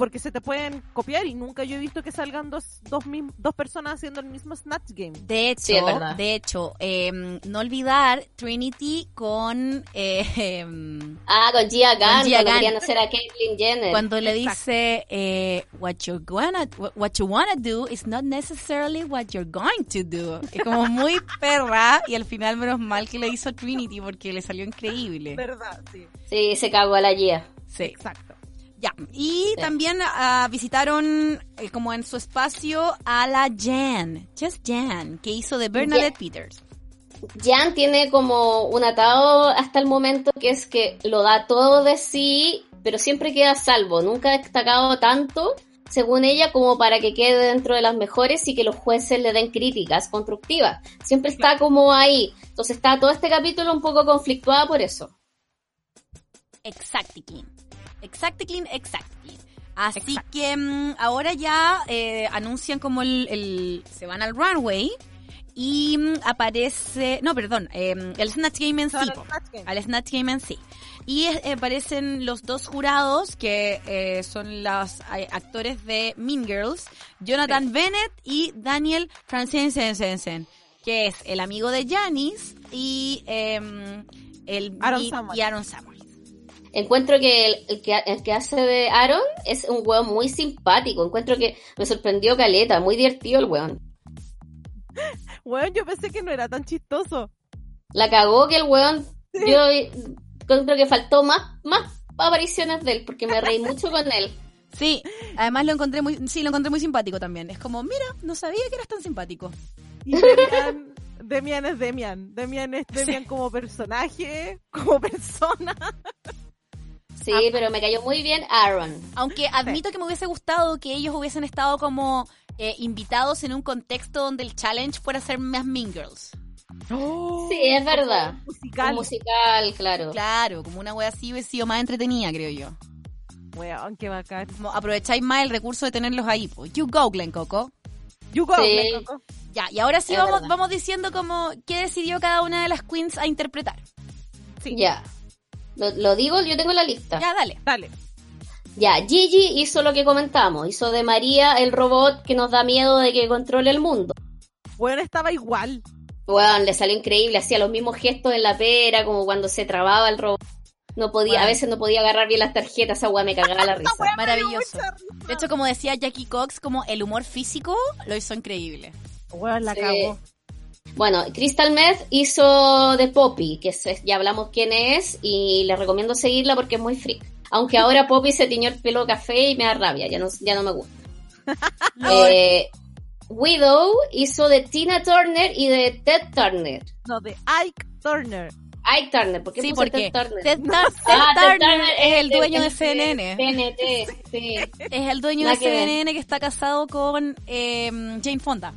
porque se te pueden copiar y nunca yo he visto que salgan dos, dos, dos personas haciendo el mismo Snatch Game.
De hecho,
Sí,
de hecho, eh, no olvidar Trinity con eh,
Ah, con Gia Gunn,
Gia
cuando
Gunn.
hacer a Caitlyn Jenner.
cuando le
Exacto.
dice eh, what you're gonna what you wanna do is not necessarily what you're going to do. Es como muy *laughs* perra y al final menos mal que le hizo Trinity porque le salió increíble.
¿Verdad? Sí.
Sí, se cagó a la Gia.
Sí.
Exacto.
Ya, y también ah, visitaron eh, como en su espacio a la Jan, Just Jan, que hizo de Bernadette Peters.
Jan tiene como un atado hasta el momento que es que lo da todo de sí, pero siempre queda a salvo. Nunca ha destacado tanto, según ella, como para que quede dentro de las mejores y que los jueces le den críticas constructivas. Siempre está como ahí. Entonces está todo este capítulo un poco conflictuada por eso.
Exactly. Exactly, exactly. Así que mm, ahora ya eh, anuncian como el, el- se van al runway y mm, aparece, no, perdón, eh, el Snatch Game en sí,
al. Snatch Game.
al Snatch Game en sí. Y eh, aparecen los dos jurados que eh, son los eh, actores de Mean Girls, Jonathan Bennett y Daniel Franzensen, que es el amigo de Janice y em, el
Aaron
y, y Aaron Samuels.
Encuentro que el, el que el que hace de Aaron es un weón muy simpático. Encuentro que me sorprendió Caleta, muy divertido el weón.
Bueno, yo pensé que no era tan chistoso.
La cagó que el weón. Yo encuentro que faltó más, más apariciones de él, porque me reí mucho con él.
Sí, además lo encontré muy, sí, lo encontré muy simpático también. Es como, mira, no sabía que eras tan simpático.
Y Demian, Demian es Demian. Demian es Demian como personaje, como persona.
Sí, pero me cayó muy bien Aaron.
Aunque admito que me hubiese gustado que ellos hubiesen estado como eh, invitados en un contexto donde el challenge fuera ser más Mean Girls.
Sí, es verdad.
Musical.
musical, claro.
Claro, como una wea así hubiese sido más entretenida, creo yo.
Weón, qué bacán.
Como aprovecháis más el recurso de tenerlos ahí. You go, Glen Coco.
You go,
Sí.
Glen Coco.
Ya, y ahora sí
Es
vamos,
verdad.
vamos diciendo como qué decidió cada una de las queens a interpretar.
Sí.
Ya. Lo, lo digo, yo tengo la lista.
Ya, dale.
Dale.
Ya, Gigi hizo lo que comentamos. Hizo de María el robot que nos da miedo de que controle el mundo.
Weón estaba igual.
Weón, le salió increíble. Hacía los mismos gestos en la pera, como cuando se trababa el robot. No podía,
Bueno.
a veces no podía agarrar bien las tarjetas, esa weá me cagaba la *laughs* risa.
Maravilloso. De hecho, como decía Jackie Cox, como el humor físico lo hizo increíble.
Weón, la
Sí.
cagó.
Bueno, Crystal Meth hizo de Poppy, que es- ya hablamos quién es, y le recomiendo seguirla porque es muy freak. Aunque *laughs* ahora Poppy se tiñó el pelo café y me da rabia, ya no, ya no me gusta. *laughs* Eh, Widow hizo de Tina Turner y de Ted Turner.
No, de Ike Turner.
Ike Turner, ¿por qué
Sí, porque
Ted Turner?
Ted, *laughs* Ted
Ah, Ted
Turner es el dueño de CNN.
TNT, sí.
Es el dueño de. CNN que está casado con eh, Jane Fonda.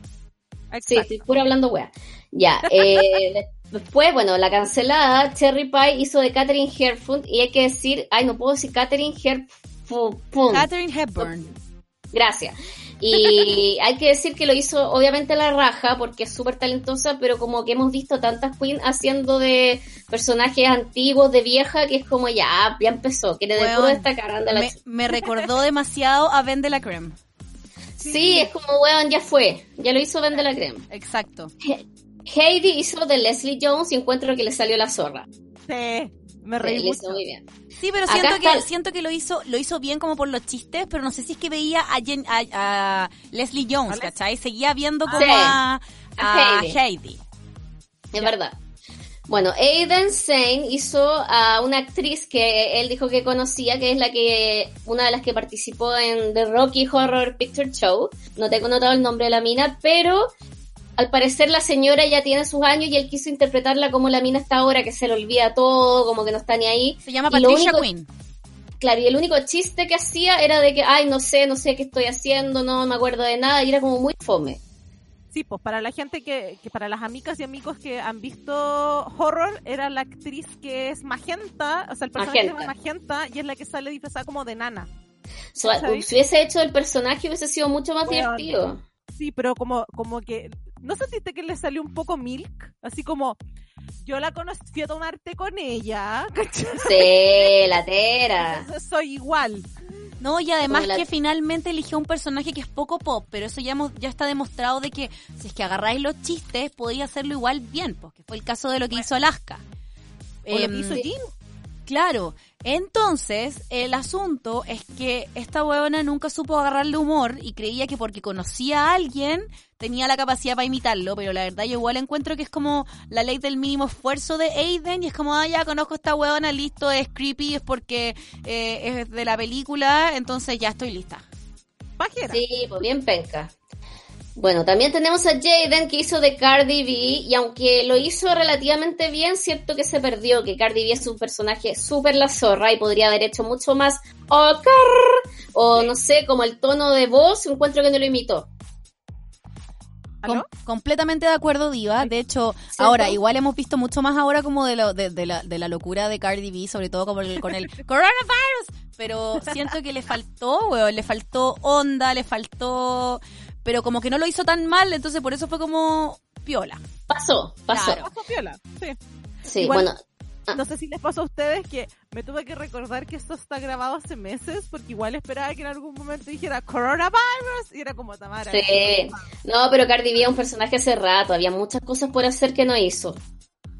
Sí, estoy puro hablando wea. Ya, eh, *laughs* después, bueno, la cancelada, Cherry Pie hizo de Catherine Herfund y hay que decir, ay, no puedo decir Catherine Herfund.
Catherine Hepburn.
Gracias. Y *laughs* hay que decir que lo hizo obviamente la raja porque es súper talentosa, pero como que hemos visto tantas queens haciendo de personajes antiguos, de vieja, que es como ya, ya empezó, de
Weón,
puro destacar, anda
me recordó demasiado a Ben de la Creme.
Sí, es como, weón, ya fue, ya lo hizo Ben de la Creme.
Exacto.
Heidi hizo de Leslie Jones y encuentro que le salió la zorra.
Sí, me
Sí,
reí
hizo
mucho.
muy bien.
Sí, pero
Acá
siento que siento que lo hizo lo hizo bien como por los chistes, pero no sé si es que veía a, Jen- a, a Leslie Jones,
¿A Les-
¿cachai? Seguía viendo como
Sí.
a,
A
a
Heidi.
Heidi.
Es verdad. Bueno, Aiden Zane hizo a una actriz que él dijo que conocía, que es la que, una de las que participó en The Rocky Horror Picture Show. No tengo notado el nombre de la mina, pero al parecer la señora ya tiene sus años y él quiso interpretarla como la mina está ahora, que se le olvida todo, como que no está ni ahí.
Se llama
Y
Patricia
único-
Quinn.
Claro, y el único chiste que hacía era de que, ay, no sé, no sé qué estoy haciendo, no me acuerdo de nada, y era como muy fome.
Sí, pues para la gente que, que para las amigas y amigos que han visto horror, era la actriz que es Magenta, o sea, el personaje se llama Magenta y es la que sale disfrazada como de nana.
Si hubiese hecho el personaje hubiese sido mucho más
Bueno.
divertido.
Sí, pero como, como que, ¿no sentiste que le salió un poco milk? Así como, yo la conocí, fui a tomar té con ella, *laughs* ¿cachai?
Sí, latera.
Entonces soy igual.
No, y además
la-
que finalmente eligió un personaje que es poco pop, pero eso ya, hemos- ya está demostrado de que si es que agarráis los chistes, podéis hacerlo igual bien, porque fue el caso de lo que hizo Alaska.
O lo que
Em,
hizo Jean.
Claro, entonces el asunto es que esta huevona nunca supo agarrarle humor y creía que porque conocía a alguien tenía la capacidad para imitarlo, pero la verdad yo igual encuentro que es como la ley del mínimo esfuerzo de Aiden y es como, ah, ya conozco a esta huevona, listo, es creepy, es porque eh, es de la película, entonces ya estoy lista.
Pajera.
Sí, pues bien penca. Bueno, también tenemos a Jaden que hizo de Cardi B y aunque lo hizo relativamente bien, cierto que se perdió, que Cardi B es un personaje súper la zorra y podría haber hecho mucho más Oscar o no sé, como el tono de voz, encuentro que no lo imitó.
Com- completamente de acuerdo, Diva. De hecho,
¿Cierto?
ahora, igual hemos visto mucho más ahora como de, lo, de, de la, de la locura de Cardi B, sobre todo como el- con el *laughs* coronavirus. Pero siento que le faltó, weón, le faltó onda, le faltó... Pero como que no lo hizo tan mal, entonces por eso fue como piola.
Pasó, pasó.
Claro.
Pasó piola. Sí.
Sí,
Igual-
bueno, Ah.
No sé si les pasó a ustedes que me tuve que recordar que esto está grabado hace meses porque igual esperaba que en algún momento dijera coronavirus y era como Tamara.
sí. No, pero Cardi B es un personaje hace rato, había muchas cosas por hacer que no hizo.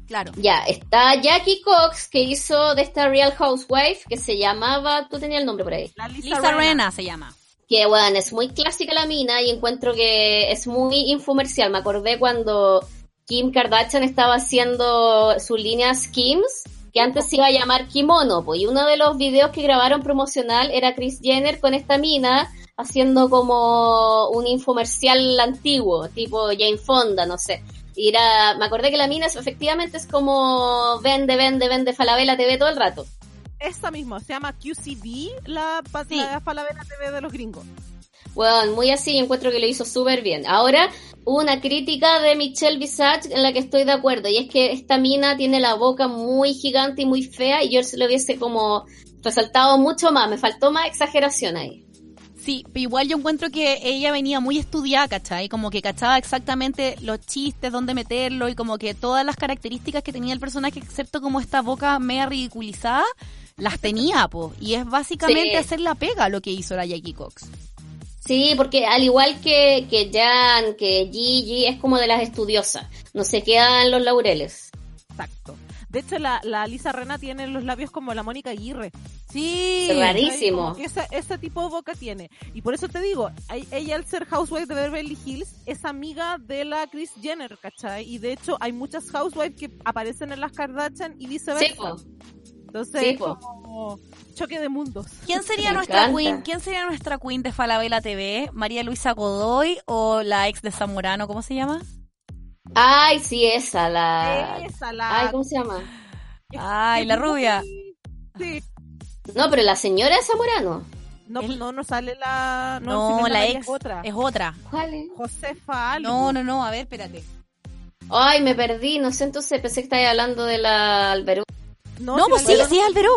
Claro.
Ya, está Jackie Cox que hizo de esta Real Housewife que se llamaba, tú tenías el nombre por ahí.
La Lisa.
Rena se llama.
Que bueno, es muy clásica la mina y encuentro que es muy infomercial. Me acordé cuando Kim Kardashian estaba haciendo su línea Skims, que antes se iba a llamar Kimono, pues, y uno de los videos que grabaron promocional era Chris Jenner con esta mina haciendo como un infomercial antiguo, tipo Jane Fonda, no sé. Y era, me acordé que la mina es- efectivamente es como vende, vende, vende Falabella TV todo el rato.
Esta misma, se llama QCB, la,
Sí.
la Falabella TV de los gringos.
Bueno, muy así, encuentro que lo hizo súper bien. Ahora, una crítica de Michelle Visage en la que estoy de acuerdo, y es que esta mina tiene la boca muy gigante y muy fea, y yo se lo hubiese como resaltado mucho más, me faltó más exageración ahí.
Sí, pero igual yo encuentro que ella venía muy estudiada, ¿cachai? Como que cachaba exactamente los chistes, dónde meterlo y como que todas las características que tenía el personaje, excepto como esta boca media ridiculizada, las tenía, po. Y es básicamente
Sí.
hacer la pega lo que hizo la Jackie Cox.
Sí, porque al igual que, que Jan, que Gigi, es como de las estudiosas, no se quedan los laureles.
Exacto. De hecho, la, la Lisa Rena tiene los labios como la Mónica Aguirre.
Sí.
Rarísimo.
Que esa- ese tipo de boca tiene. Y por eso te digo, ella al ser housewife de Beverly Hills es amiga de la Kris Jenner, ¿cachai? Y de hecho hay muchas housewives que aparecen en las Kardashian y
Sí,
viceversa.
po.
Entonces
Sí,
como choque de mundos.
¿Quién sería
Me
nuestra
encanta.
queen? ¿Quién sería nuestra queen de Falabella TV? ¿María Luisa Godoy o la ex de Zamorano? ¿Cómo se llama?
Ay, sí, esa, la...
Esa, la...
Ay, ¿cómo se llama?
Ay, la rubia.
Sí.
No, pero la señora es Zamorano.
No,
El-
no, no sale la...
No, la ex
es otra.
es otra.
¿Cuál es?
Josefa algo.
No, no, no, a ver, espérate.
Ay, me perdí, no sé, entonces pensé que estabas hablando de la Alberú.
No,
si
pues sí, sí es
TV.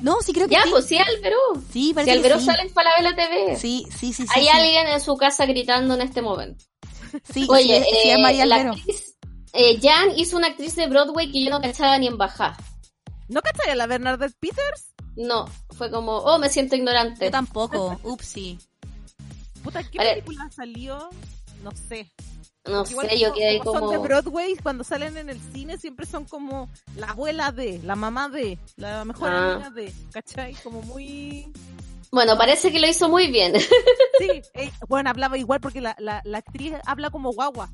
No, sí creo que
Ya,
sí.
pues sí, Alberú.
Sí,
Si Alberú
sí.
sale en Falabella TV.
Sí, sí, sí, sí.
Hay
sí.
alguien en su casa gritando en este momento.
Sí,
Oye,
sí, es- sí, es
eh,
María
la actriz, eh, Jan hizo una actriz de Broadway que yo no cachaba ni en baja.
¿No cachai a la Bernadette Peters?
No, fue como, oh, me siento ignorante.
Yo tampoco. Upsi.
Puta, ¿qué
Vale.
película salió? No sé.
No
Igual
sé, yo quedé
como Son de. Broadway, cuando salen en el cine siempre son como la abuela de, la mamá de, la mejor
Ah.
amiga de, ¿cachai? Como muy...
Bueno, parece que lo hizo muy bien. *laughs*
Sí, eh, bueno, hablaba igual porque la, la, la actriz habla como guagua.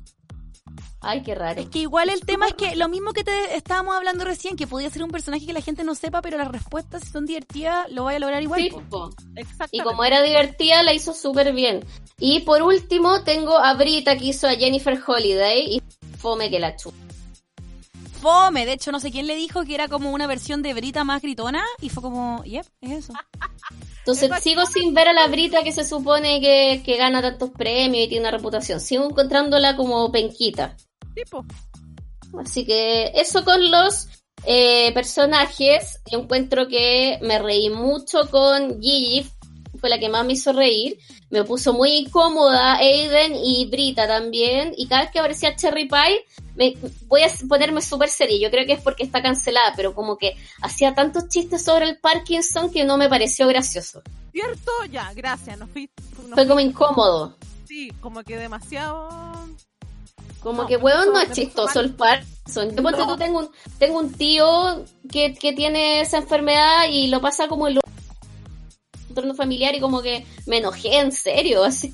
Ay, qué raro.
Es que igual el tema es que lo mismo que te estábamos hablando recién, que podía ser un personaje que la gente no sepa, pero las respuestas, si son divertidas, lo vaya a lograr igual.
Sí,
po.
Y como era divertida, la hizo súper bien. Y por último, tengo a Brita que hizo a Jennifer Holiday y fome que la chupa.
Fome, de hecho no sé quién le dijo que era como una versión de Brita más gritona y fue como, yep, es eso. *laughs*
Entonces sigo sin ver a la Brita que se supone que, que gana tantos premios y tiene una reputación. Sigo encontrándola como penquita.
Tipo,
Así que eso con los eh, personajes. Yo encuentro que me reí mucho con Gigi, fue la que más me hizo reír. Me puso muy incómoda Aiden y Brita también. Y cada vez que aparecía Cherry Pie, me, voy a ponerme súper seria. Yo creo que es porque está cancelada, pero como que hacía tantos chistes sobre el Parkinson que no me pareció gracioso.
¿cierto? Ya, gracias. Nos fui, nos
Fue como incómodo.
sí, como que demasiado.
Como
No,
que, weón, no es chistoso el Parkinson. Yo
No.
tú, tengo un, tengo un tío que, que tiene esa enfermedad y lo pasa como el entorno familiar y como que me enojé en serio, así.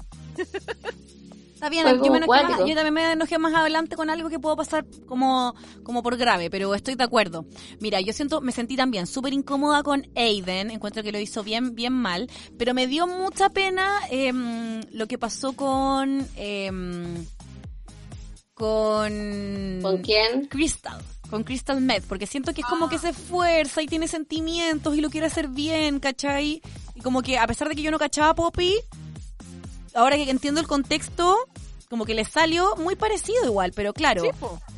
Está bien, me más- yo también me enojé más adelante con algo que puedo pasar como, como por grave, pero estoy de acuerdo. Mira, yo siento, me sentí también súper incómoda con Aiden, encuentro que lo hizo bien, bien mal, pero me dio mucha pena em, lo que pasó con, em, con,
¿Con quién?
Crystal, con Crystal Meth, porque siento que es como que se esfuerza y tiene sentimientos y lo quiere hacer bien, ¿cachai? Y como que a pesar de que yo no cachaba a Poppy, ahora que entiendo el contexto, como que le salió muy parecido igual, pero claro,
Sí,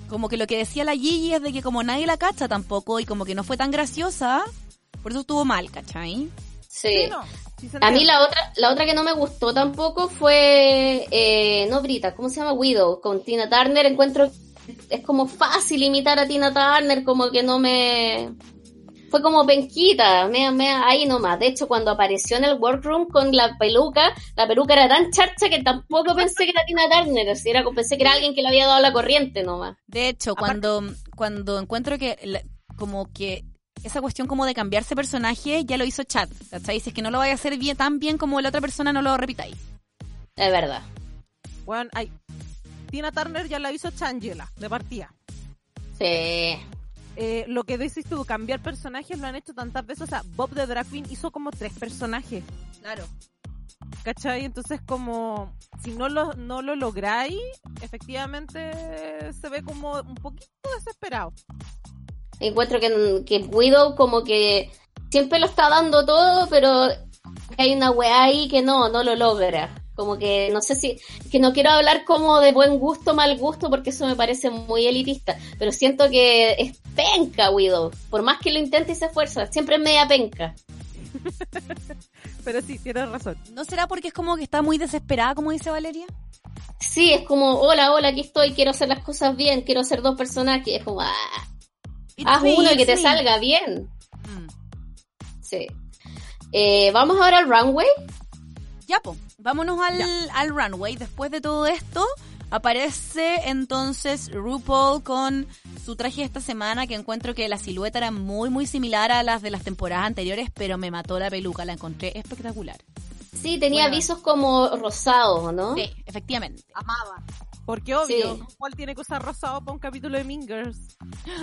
como que lo que decía la Gigi es de que como nadie la cacha tampoco y como que no fue tan graciosa, por eso estuvo mal, ¿cachai?
Sí.
Sí, no, sí
A mí la otra, la otra que no me gustó tampoco fue, eh, no Brita, ¿cómo se llama? Widow, con Tina Turner. Encuentro, es como fácil imitar a Tina Turner, como que no me... Fue como penquita, me, me, ahí nomás. De hecho, cuando apareció en el workroom con la peluca, la peluca era tan charcha que tampoco pensé que era Tina Turner. O sea, era, pensé que era alguien que le había dado la corriente nomás.
De hecho,
Aparte-
cuando, cuando encuentro que como que esa cuestión como de cambiarse personaje ya lo hizo Chad, ¿cachai? Si es que no lo vaya a hacer bien tan bien como la otra persona, no lo repitáis.
Es verdad.
Bueno, ay, Tina Turner ya la hizo Changela, de partida.
Sí.
Eh, lo que decís tú, cambiar personajes lo han hecho tantas veces. O sea, Bob the Drag Queen hizo como tres personajes.
Claro.
¿Cachai? Entonces, como si no lo, no lo lográis, efectivamente se ve como un poquito desesperado.
Encuentro que, que Widow como que siempre lo está dando todo, pero hay una weá ahí que no, no lo logra. Como que no sé si, que no quiero hablar como de buen gusto, mal gusto, porque eso me parece muy elitista, pero siento que es penca Widow. Por más que lo intente y se esfuerza, siempre es media penca. *laughs*
Pero sí, tienes razón.
¿No será porque es como que está muy desesperada, como dice Valeria?
Sí, es como, hola, hola, aquí estoy, quiero hacer las cosas bien, quiero hacer dos personajes. Es como, ah, haz uno y que te
me.
salga bien.
Mm.
Sí. Eh, Vamos ahora al runway.
Ya, po. Vámonos al, al runway. Después de todo esto, aparece entonces RuPaul con su traje esta semana, que encuentro que la silueta era muy, muy similar a las de las temporadas anteriores, pero me mató la peluca. La encontré espectacular.
Sí, tenía
Bueno.
visos como rosados, ¿no?
Sí, efectivamente.
Amaba. Porque obvio,
Sí.
¿cuál tiene que usar rosado para un capítulo de Mingers?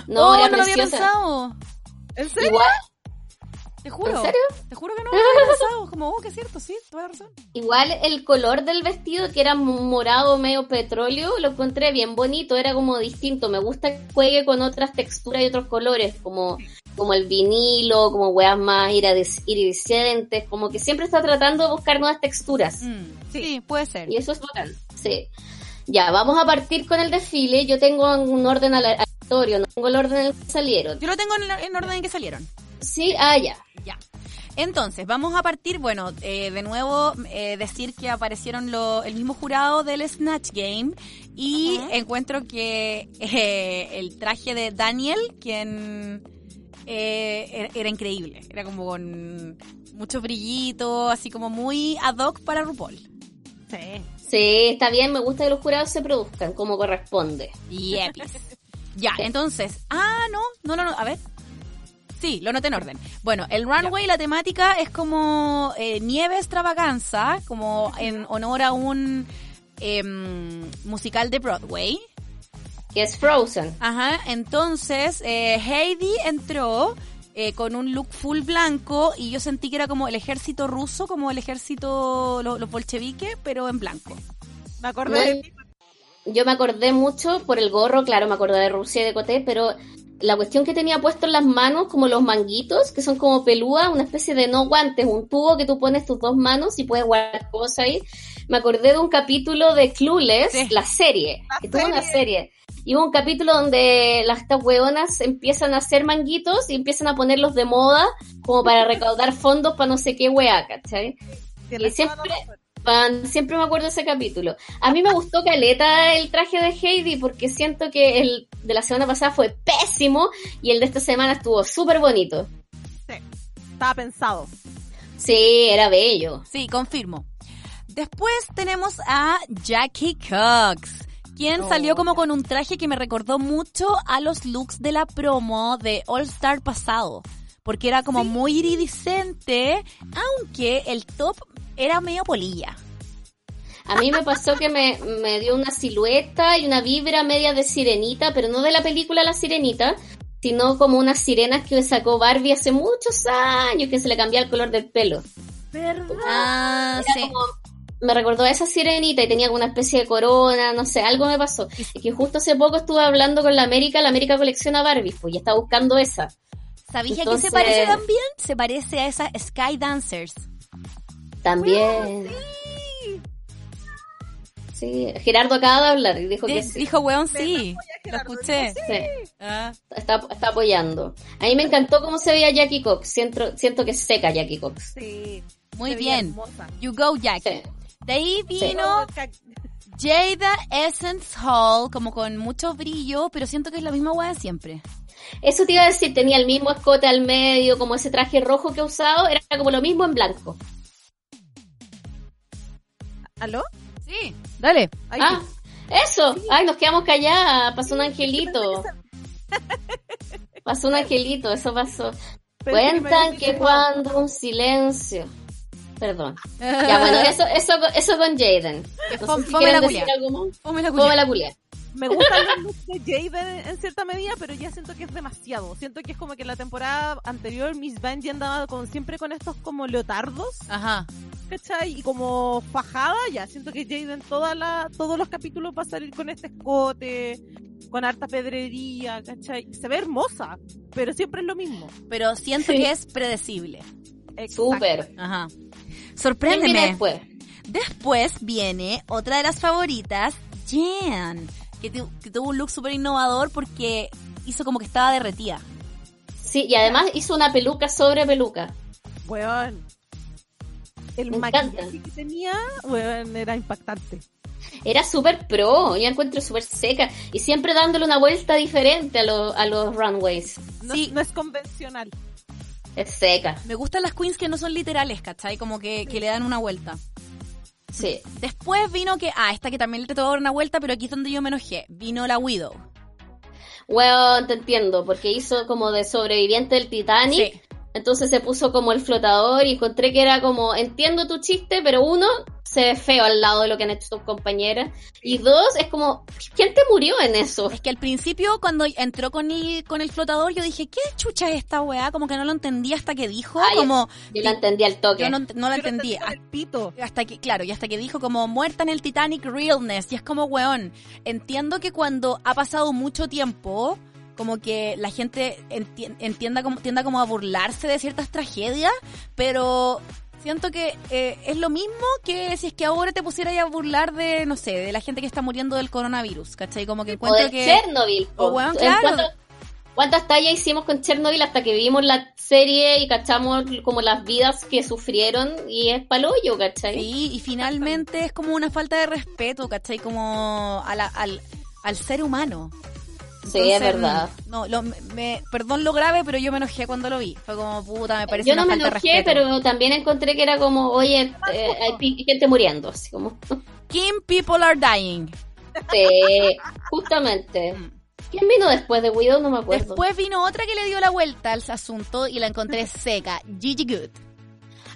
No,
oh,
era
no lo había pensado.
¿En serio?
Igual,
Te juro.
¿En serio?
Te juro que no lo había pensado. Como, oh, que es cierto, sí, toda la razón.
igual el color del vestido, que era morado medio petróleo, lo encontré bien bonito, era como distinto. Me gusta que juegue con otras texturas y otros colores, como, como el vinilo, como weas más iridiscentes, como que siempre está tratando de buscar nuevas texturas.
Mm, sí. puede ser.
Y eso es bacán. Sí. Ya, vamos a partir con el desfile. Yo tengo un orden ale- aleatorio, no tengo el orden en el que salieron.
Yo lo tengo en, en orden en que salieron.
Sí, ah, ya.
Ya. Entonces, vamos a partir, bueno, eh, de nuevo eh, decir que aparecieron lo- el mismo jurado del Snatch Game y encuentro que eh, el traje de Daniel, quien eh, era, era increíble, era como con mucho brillito, así como muy ad hoc para RuPaul.
Sí.
Sí, está bien, me gusta que los jurados se produzcan como corresponde.
Y epis. Ya, entonces, ah, no, no, no, no, a ver. Sí, lo noté en orden. Bueno, el runway, la temática es como eh, nieve extravaganza, como en honor a un em, musical de Broadway.
que es Frozen.
Ajá, entonces eh, Heidi entró eh, con un look full blanco y yo sentí que era como el ejército ruso, como el ejército, lo- los bolcheviques, pero en blanco.
Me acordé de
No,
ti.
Yo me acordé mucho por el gorro, claro, me acordé de Rusia y de Coté, pero la cuestión que tenía puesto en las manos, como los manguitos, que son como pelúas, una especie de no guantes, un tubo que tú pones tus dos manos y puedes guardar cosas ahí. Me acordé de un capítulo de Clueless,
Sí.
la serie,
La
que tuvo una
serie.
serie. Y hubo un capítulo donde las estas hueonas empiezan a hacer manguitos y empiezan a ponerlos de moda como para recaudar fondos para no sé qué hueá, ¿cachai? Y siempre- Fan, siempre me acuerdo de ese capítulo. A mí me gustó caleta el traje de Heidi porque siento que el de la semana pasada fue pésimo y el de esta semana estuvo súper bonito.
Estaba pensado.
Sí, era bello.
Sí, confirmo. Después tenemos a Jackie Cox, quien
Oh,
salió como con un traje que me recordó mucho a los looks de la promo de All Star pasado. Porque era como muy iridiscente, aunque el top era medio polilla.
A mí me pasó que me, me dio una silueta y una vibra media de sirenita, pero no de la película La Sirenita, sino como unas sirenas que sacó Barbie hace muchos años, que se le cambiaba el color del pelo.
¿Verdad?
Ah,
Era
sí.
como- me recordó a esa sirenita y tenía como una especie de corona, no sé, algo me pasó. Y que justo hace poco estuve hablando con la América, la América colecciona Barbie, pues y está buscando esa.
¿Sabéis a qué se parece también? Se parece a esas Sky Dancers.
También. Sí, Gerardo acaba de hablar y dijo que sí.
Dijo, weón, sí. Lo escuché.
Sí,
Ah.
está, está apoyando. A mí me encantó cómo se veía Jackie Cox. Siento, siento que es seca Jackie Cox.
Sí.
Muy bien. You go, Jackie.
Sí.
De ahí vino Jada Essence Hall, como con mucho brillo, pero siento que es la misma weá de siempre.
Eso te iba a decir, tenía el mismo escote al medio, como ese traje rojo que he usado, era como lo mismo en blanco.
¿Aló?
Sí. Dale.
Ay,
Ah, eso. Ay, nos quedamos calladas. Pasó un angelito. Pasó un angelito, eso pasó. Cuentan que cuando un silencio. Perdón. *laughs* Ya, bueno, eso, eso, eso con Jaden. No sé si quieren
la
decir
culia.
algo más.
Fome la culia.
Me gustan los looks de Jaden en cierta medida, pero ya siento que es demasiado. Siento que es como que la temporada anterior Miss Bungie andaba con, siempre con estos como leotardos,
Ajá.
¿cachai? Y como fajada, ya siento que Jaden toda la, todos los capítulos va a salir con este escote, con harta pedrería, ¿cachai? Se ve hermosa, pero siempre es lo mismo.
Pero siento
Sí.
que es predecible.
Exacto.
Súper.
Ajá.
¿Quién viene
Sorpréndeme.
después?
Después viene otra de las favoritas, Jan, que, tu- que tuvo un look súper innovador porque hizo como que estaba derretida.
Sí, y además hizo una peluca sobre peluca.
Weón. El
Me
maquillaje
encanta.
que tenía, weón, era impactante.
Era súper pro, yo encuentro súper seca. Y siempre dándole una vuelta diferente a, lo- a los runways.
No,
Sí.
no es convencional.
Es seca,
Me gustan las queens que no son literales, ¿cachai? Como que, que le dan una vuelta.
Sí.
Después vino que, ah, esta que también le trató dar una vuelta, pero aquí es donde yo me enojé. Vino la Widow.
Bueno, te entiendo, porque hizo como de sobreviviente del Titanic.
Sí.
Entonces se puso como el flotador y encontré que era como, entiendo tu chiste, pero uno, se ve feo al lado de lo que han hecho tus compañeras. Y dos, es como, ¿quién te murió en eso?
Es que al principio, cuando entró con el, con el flotador, yo dije, ¿qué chucha es esta weá? Como que no lo entendí hasta que dijo,
yo-
como,
Yo la entendí al toque.
yo no, no la entendí.
el pito.
Hasta que, claro, y hasta que dijo como muerta en el Titanic Realness. Y es como, weón, entiendo que cuando ha pasado mucho tiempo, como que la gente enti- entienda como, tienda como a burlarse de ciertas tragedias, pero siento que eh, es lo mismo que si es que ahora te pusieras a burlar de, no sé, de la gente que está muriendo del coronavirus, ¿cachai? Como que
o
encuentro
de
que...
Chernobyl.
O
¿En
claro.
cuántas- ¿Cuántas tallas hicimos con Chernobyl hasta que vimos la serie y cachamos como las vidas que sufrieron y es palollo, ¿cachai?
Sí, y finalmente es como una falta de respeto, ¿cachai? Como a la- al, al ser humano.
Sí, es verdad.
No, lo, me, perdón lo grave, pero yo me enojé cuando lo vi. Fue como, puta, me parece
Yo no
una
me
falta
enojé,
respeto.
pero también encontré que era como, oye, eh, hay gente muriendo, así como,
Kim people are dying.
sí, justamente.
Mm.
¿Quién vino después de Widow? No me acuerdo.
Después vino otra que le dio la vuelta al asunto y la encontré seca. Gigi Good.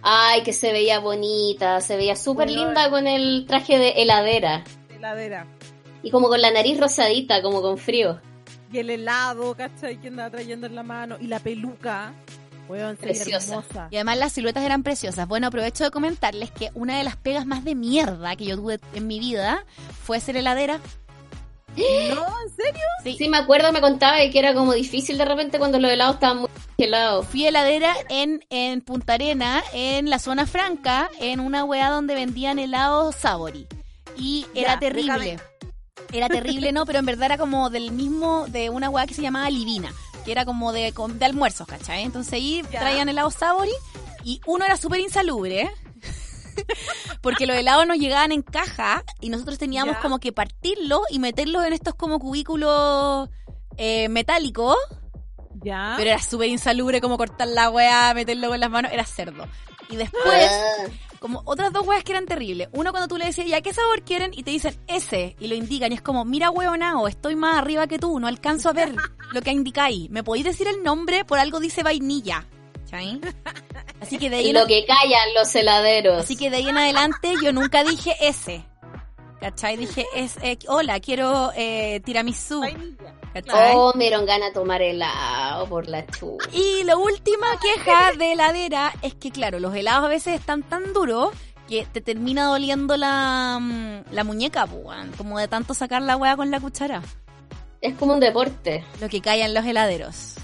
Ay, que se veía bonita, se veía súper linda con el traje de heladera.
Heladera.
y como con la nariz rosadita, como con frío.
Y el helado, ¿cachai? Que andaba trayendo en la mano. Y la peluca.
Preciosa.
hermosa.
Y además las siluetas eran preciosas. Bueno, aprovecho de comentarles que una de las pegas más de mierda que yo tuve en mi vida fue ser heladera.
No, ¿en serio?
Sí.
Sí, me acuerdo, me contaba que era como difícil de repente cuando los helados estaban muy helados.
Fui heladera en, en Punta Arena, en la zona franca, en una weá donde vendían helados Sabori. Y era
Ya,
terrible. Era terrible, no, pero en verdad era como del mismo, de una weá que se llamaba Livina, que era como de, de almuerzos, ¿cachai? Entonces ahí
Ya.
traían helados Sabori y uno era súper insalubre. Porque los helados nos llegaban en caja y nosotros teníamos
Ya.
como que partirlos y meterlos en estos como cubículos eh, metálicos.
Ya.
Pero era súper insalubre como cortar la weá, meterlo con las manos, era cerdo. Y después,
Ah,
como otras dos weas que eran terribles. Uno cuando tú le decías, ¿ya qué sabor quieren? Y te dicen ese, y lo indican. Y es como, mira weonao, estoy más arriba que tú, no alcanzo a ver lo que indicáis. ¿Me podéis decir el nombre? Por algo dice vainilla. ¿Cachai? Así que de ahí
y
en,
lo que callan los heladeros.
así que de ahí en adelante yo nunca dije ese. ¿Cachai? Dije, es, eh, hola, quiero eh, tiramisú. ¿Cachai?
Oh, me dieron ganas de tomar helado por la chuva.
Y la última queja de heladera es que, claro, los helados a veces están tan duros que te termina doliendo la, mm, la muñeca, pues, como de tanto sacar la hueá con la cuchara.
Es como un deporte.
Lo que cae en los heladeros.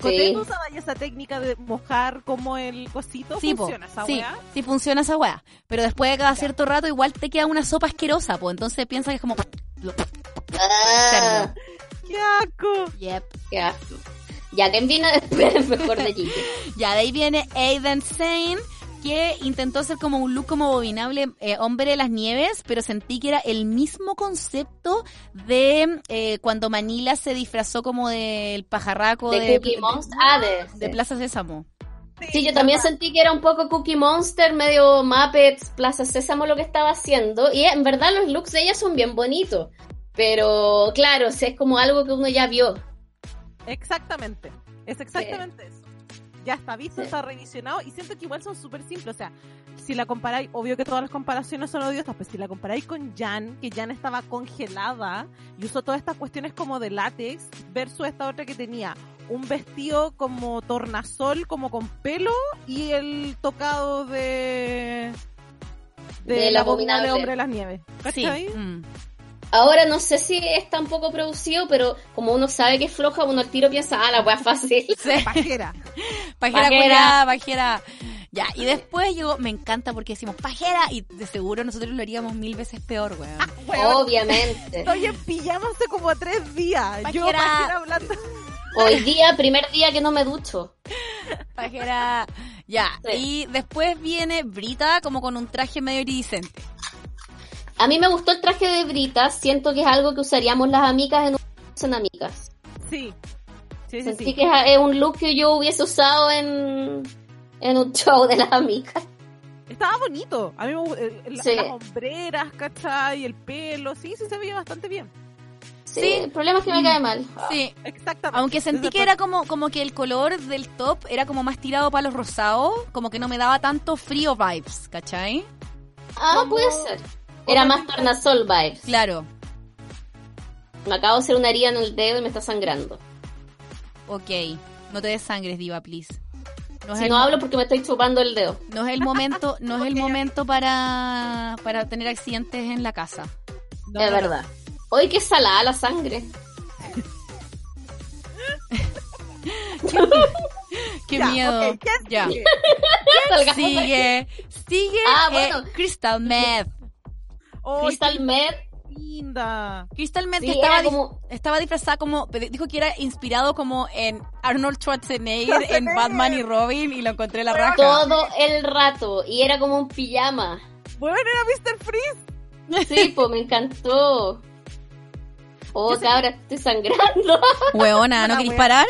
¿Coté
Sí.
usaba esa técnica de mojar como el cosito?
Sí, po,
¿Funciona esa
sí,
weá?
sí funciona esa weá. Pero después de cada cierto rato igual te queda una sopa asquerosa, pues entonces piensa que es como...
Ah,
¡Qué asco!
Yep.
qué asco. Ya, ¿quién vino después? *laughs* Mejor de Gigi. *laughs*
Ya, de ahí viene Aiden Sane, que intentó hacer como un look como bobinable eh, hombre de las nieves, pero sentí que era el mismo concepto de eh, cuando Manila se disfrazó como del pajarraco
De
de,
Cookie Monster. Ah, de,
de Plaza Sésamo.
Sí, yo también sentí que era un poco Cookie Monster, medio Muppets, Plaza Sésamo lo que estaba haciendo. Y en verdad los looks de ella son bien bonitos. Pero claro, o sea, es como algo que uno ya vio.
Exactamente. Es exactamente eso. Ya está visto,
Sí.
está revisionado y siento que igual son súper simples. O sea, si la comparáis, obvio que todas las comparaciones son odiosas, pero si la comparáis con Jan, que Jan estaba congelada y usó todas estas cuestiones como de látex, versus esta otra que tenía un vestido como tornasol, como con pelo y el tocado de.
Del
del
abominable.
abominable hombre de las nieves.
Sí.
¿Cachai?
mm.
Ahora no sé si es tan poco producido, pero como uno sabe que es floja, uno al tiro piensa, ah, la wea fácil. *laughs*
Sí.
Pajera.
Pajera,
Pajera.
pajera. Ya, y después llegó, me encanta porque decimos pajera y de seguro nosotros lo haríamos mil veces peor, weón.
Weón,
Obviamente.
Estoy en pijama hace como tres días. Yo
Pajera.
pajera hablando.
Hoy día, primer día que no me ducho.
Pajera. Ya,
Sí.
y después viene Brita como con un traje medio iridiscente.
A mí me gustó el traje de Brita, siento que es algo que usaríamos las amigas en un en amigas.
Sí. Sí, sí,
Sentí
sí.
que es un look que yo hubiese usado en, en un show de las amigas.
Estaba bonito. A mí me gu- eh, la-
Sí.
las hombreras, ¿cachai? El pelo. Sí, sí se veía bastante bien.
Sí,
Sí.
el problema es que me cae mal.
Sí.
Exactamente.
Aunque sentí que era como, como que el color del top era como más tirado para los rosados, como que no me daba tanto frío vibes, ¿cachai?
Ah,
Como-
puede ser. Era más tornasol vibes.
Claro.
Me acabo de hacer una herida en el dedo y me está sangrando.
Ok. No te des sangres, diva, please. No
Si no hablo porque me estoy chupando el dedo.
no es el momento, *laughs* no es el momento para, para tener accidentes en la casa.
No,
es
no, no.
verdad. Hoy que salada la sangre. *laughs*
Qué
Ya,
miedo.
ok, ¿quién
ya.
Sigue, *laughs*
sigue
Ah,
eh,
bueno.
Crystal Meth.
Oh,
Crystal Med.
linda.
Crystal Meth
Sí,
estaba,
como-
estaba disfrazada como, dijo que era inspirado como en Arnold Schwarzenegger *laughs* en Batman y Robin y lo encontré en la raja.
Todo el rato. Y era como un pijama.
Bueno, era Mr. Freeze.
Sí, *laughs* pues me encantó. Oh, cabra, estoy sangrando.
Hueona, ¿no querés parar?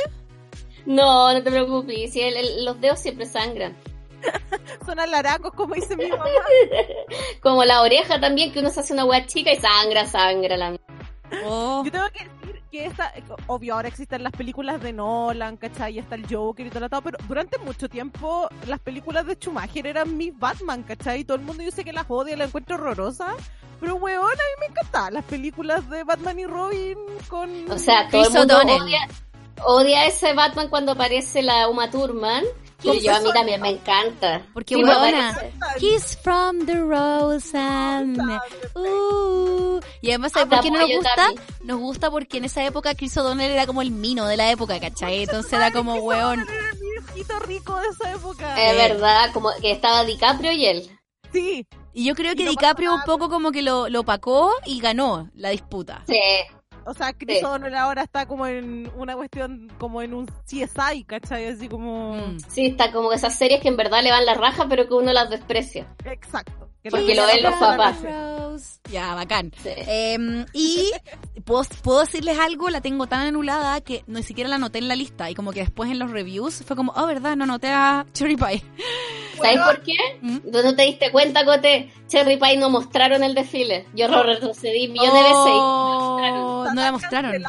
No, no te preocupes. Sí, el- el- los dedos siempre sangran. *laughs*
Son alaracos, como dice mi mamá. *laughs*
Como la oreja también, que uno se hace una hueá chica y sangra, sangra la
Oh,
Yo tengo que decir que esta, obvio, ahora existen las películas de Nolan, ¿cachai? Y está el Joker y todo lo todo, pero durante mucho tiempo las películas de Schumacher eran mis Batman, ¿cachai? Todo el mundo dice que las odia, las encuentro horrorosas, Pero weón, a mí me encantaban las películas de Batman y Robin con...
O sea, todo el mundo odia, odia ese Batman cuando aparece la Uma Thurman. Pero yo a mí también me encanta.
Porque,
Sí,
he's from the rose and... Uh. Y además, ¿sabes por qué no nos gusta?
también.
Nos gusta porque en esa época Chris O'Donnell era como el mino de la época, ¿cachai? Entonces era como, weón...
Era el viejito rico de esa época.
Es verdad, como que estaba DiCaprio y él.
Sí,
Y yo creo que
Y no
DiCaprio un poco como que lo, lo opacó y ganó la disputa.
Sí.
O sea, Chris
Sí.
O'Donnell ahora está como en una cuestión, como en un CSI, ¿cachai? Así como...
Mm.
Sí, está como esas series que en verdad le van la raja, pero que uno las desprecia.
Exacto. Que
Porque lo ven los papás.
Ya, bacán.
Sí.
Eh, y ¿puedo, puedo decirles algo, la tengo tan anulada que ni siquiera la anoté en la lista. Y como que después en los reviews fue como, oh, verdad, no anoté a Cherry Pie. *laughs*
¿Sabes por qué?
¿Mm?
¿Tú no te diste cuenta, Cote? Cherry Pie no mostraron el desfile. Yo lo retrocedí millones de veces.
Oh, no la mostraron.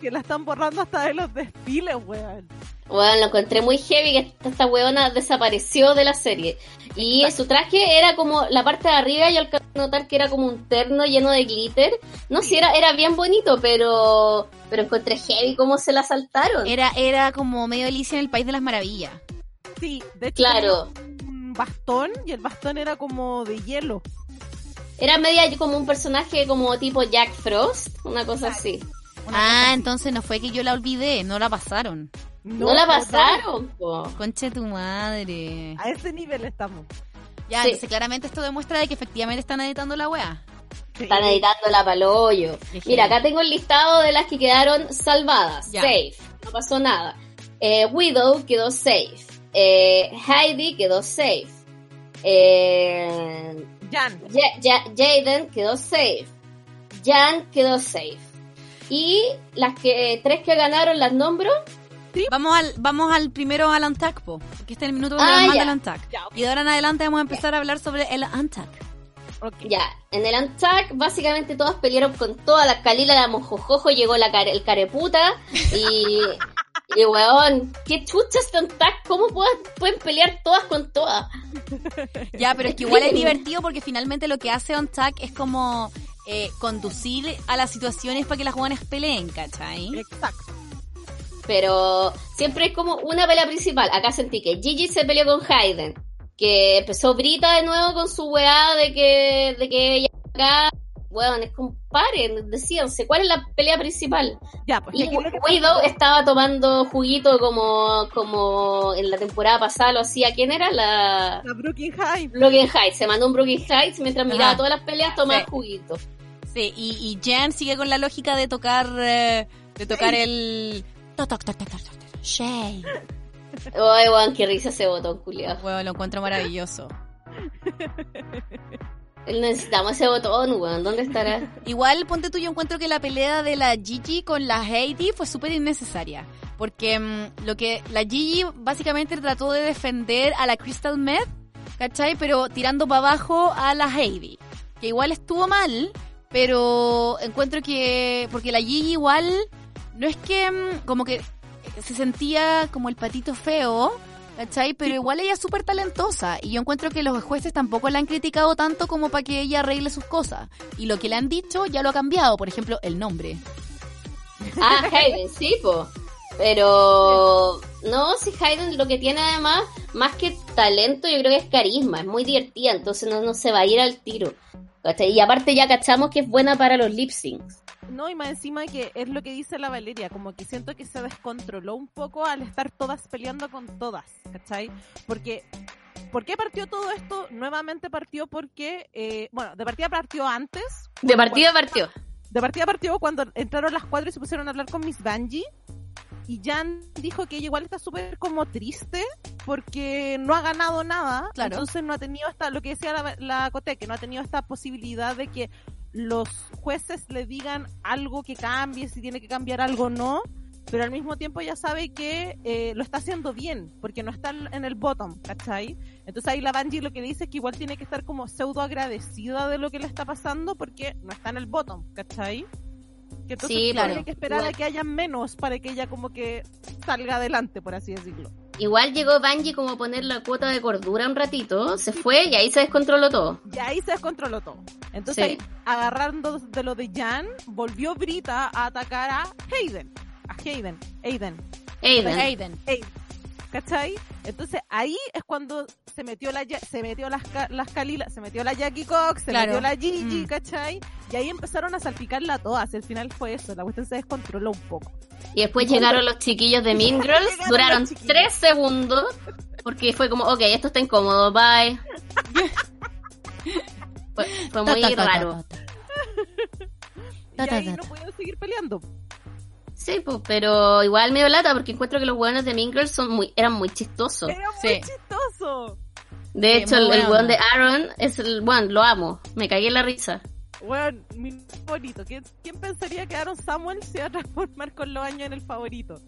Que la están borrando hasta de los desfiles, weón.
Bueno, lo encontré muy heavy que esta, esta weona desapareció de la serie. Y su traje era como la parte de arriba, yo alcancé a notar que era como un terno lleno de glitter. No sé, era, era bien bonito, pero pero encontré heavy cómo se la saltaron.
Era, era como medio Alicia en el País de las Maravillas.
Sí, de hecho
Claro.
tenía un bastón y el bastón era como de hielo.
Era media como un personaje como tipo Jack Frost, una cosa así.
Ah, entonces no fue que yo la olvidé, no la pasaron.
No, la pasaron, po.
Conche tu madre.
A ese nivel estamos.
Ya,
Sí.
entonces claramente esto demuestra de que efectivamente están editando la wea.
Sí.
Están editando la palollo. Mira, acá tengo el listado de las que quedaron salvadas.
Ya.
Safe. No pasó nada. Eh, Widow quedó safe. Eh, Heidi quedó safe. Eh,
Jan.
Ja- Ja- Jaden quedó safe. Jan quedó safe. Y las que tres que ganaron las nombro.
Vamos al, vamos al primero al Antac, po, porque este es el minuto
Ah,
del Antac.
Ya.
Y de ahora en adelante vamos a empezar a hablar sobre el Antac.
Ok.
Ya, en el Antac básicamente todas pelearon con toda la Calila, la mojojojo, llegó la care- el careputa y... Y weón, qué chucha este Antac, ¿cómo pueden, pueden pelear todas con todas? *laughs*
Ya, pero es que igual es *laughs* divertido porque finalmente lo que hace Antac es como eh, conducir a las situaciones para que las jóvenes peleen, ¿cachai?
Exacto.
Pero siempre es como una pelea principal. Acá sentí que Gigi se peleó con Hayden, que empezó Brita de nuevo con su weá de que, de que ella acá, weón, es compadre, decíanse, ¿cuál es la pelea principal?
Ya, pues
Y
lo que
Widow estaba tomando juguito como, como en la temporada pasada lo hacía, ¿quién era? La
La Brooklyn High.
Brooklyn Heights, se mandó un Brooklyn Heights mientras miraba todas las peleas tomaba
Sí.
juguito.
Sí, y, y Jan sigue con la lógica de tocar eh, de tocar el toc, toc, toc, toc, toc, toc, toc, Shay.
Ay, weón, qué risa ese botón, culiado.
Bueno, lo encuentro maravilloso.
Necesitamos ese botón, weón, ¿dónde estará?
Igual, ponte tú, yo encuentro que la pelea de la Gigi con la Heidi fue súper innecesaria. Porque mm, lo que la Gigi básicamente trató de defender a la Crystal Meth, ¿cachai? Pero tirando para abajo a la Heidi. Que igual estuvo mal, pero encuentro que... Porque la Gigi igual no es que mm, como que se sentía como el patito feo, ¿cachai? Pero igual ella es súper talentosa y yo encuentro que los jueces tampoco la han criticado tanto como para que ella arregle sus cosas. Y lo que le han dicho ya lo ha cambiado, por ejemplo, el nombre.
Ah, Hayden, sí, po. Pero no, si Hayden lo que tiene además, más que talento, yo creo que es carisma, es muy divertida, entonces no, no se va a ir al tiro. ¿cachai? Y aparte ya cachamos que es buena para los lip syncs.
No, y más encima que es lo que dice la Valeria, como que siento que se descontroló un poco al estar todas peleando con todas, ¿cachai? Porque, ¿por qué partió todo esto? Nuevamente partió porque, eh, bueno, de partida partió antes.
De partida partió.
De partida partió cuando entraron las cuatro y se pusieron a hablar con Miss Bungie. Y Jan dijo que ella igual está súper como triste porque no ha ganado nada.
Claro.
Entonces no ha tenido esta, lo que decía la, la Cote, que no ha tenido esta posibilidad de que los jueces le digan algo que cambie, si tiene que cambiar algo o no. Pero al mismo tiempo ya sabe que eh, lo está haciendo bien, porque no está en el bottom, ¿cachai? Entonces ahí la Bungie lo que dice es que igual tiene que estar como pseudo agradecida de lo que le está pasando porque no está en el bottom, ¿cachai? Que entonces
Sí,
tiene
claro.
que esperar
Igual.
a que haya menos para que ella como que salga adelante, por así decirlo.
Igual llegó Bungie como a poner la cuota de cordura un ratito, se fue y ahí se descontroló todo.
Y ahí se descontroló todo. Entonces,
Sí.
ahí, agarrando de lo de Jan, volvió Brita a atacar a Hayden. A Hayden. Hayden.
Aiden.
Aiden.
Hayden. ¿Cachai? Entonces ahí es cuando se metió la se metió las, las Kalila, se metió la Jackie Cox, se
Claro.
metió la Gigi,
Mm.
¿cachai? Y ahí empezaron a salpicarla todas. Y al final fue eso, la cuestión se descontroló un poco.
Y después llegaron los chiquillos de *laughs* Mean Girls, duraron tres segundos, porque fue como, ok, esto está incómodo, bye. *laughs* Fue, fue muy raro. *laughs*
Y ahí no pudieron seguir peleando.
Sí, pues, pero igual medio lata, porque encuentro que los buenos de Mean Girls son muy, eran muy chistosos.
Era
Sí.
muy chistoso.
De
Sí,
hecho, el, el weón
onda.
de Aaron es el weón, lo amo. Me cagué en la risa.
Bueno, mi favorito. ¿Quién, quién pensaría que Aaron Samuel se iba a transformar con los años en el favorito?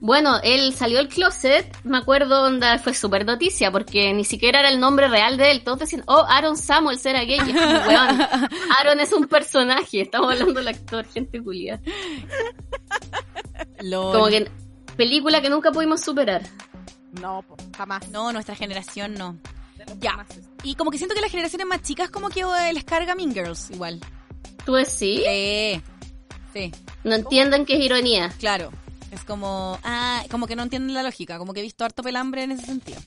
Bueno, él salió del closet, me acuerdo donde fue súper noticia, porque ni siquiera era el nombre real de él. Todos decían, oh, Aaron Samuels era gay. Y es como, weón, Aaron es un personaje, estamos hablando del actor, gente culia.
Lol.
Como que película que nunca pudimos superar.
No, jamás.
No, nuestra generación no. Ya. Y como que siento que las generaciones más chicas como que eh, les carga Mean Girls igual.
¿Tú decís?
Sí. Sí,
No entienden que es ironía.
claro. Es como, ah, como que no entienden la lógica, como que he visto harto pelambre en ese sentido.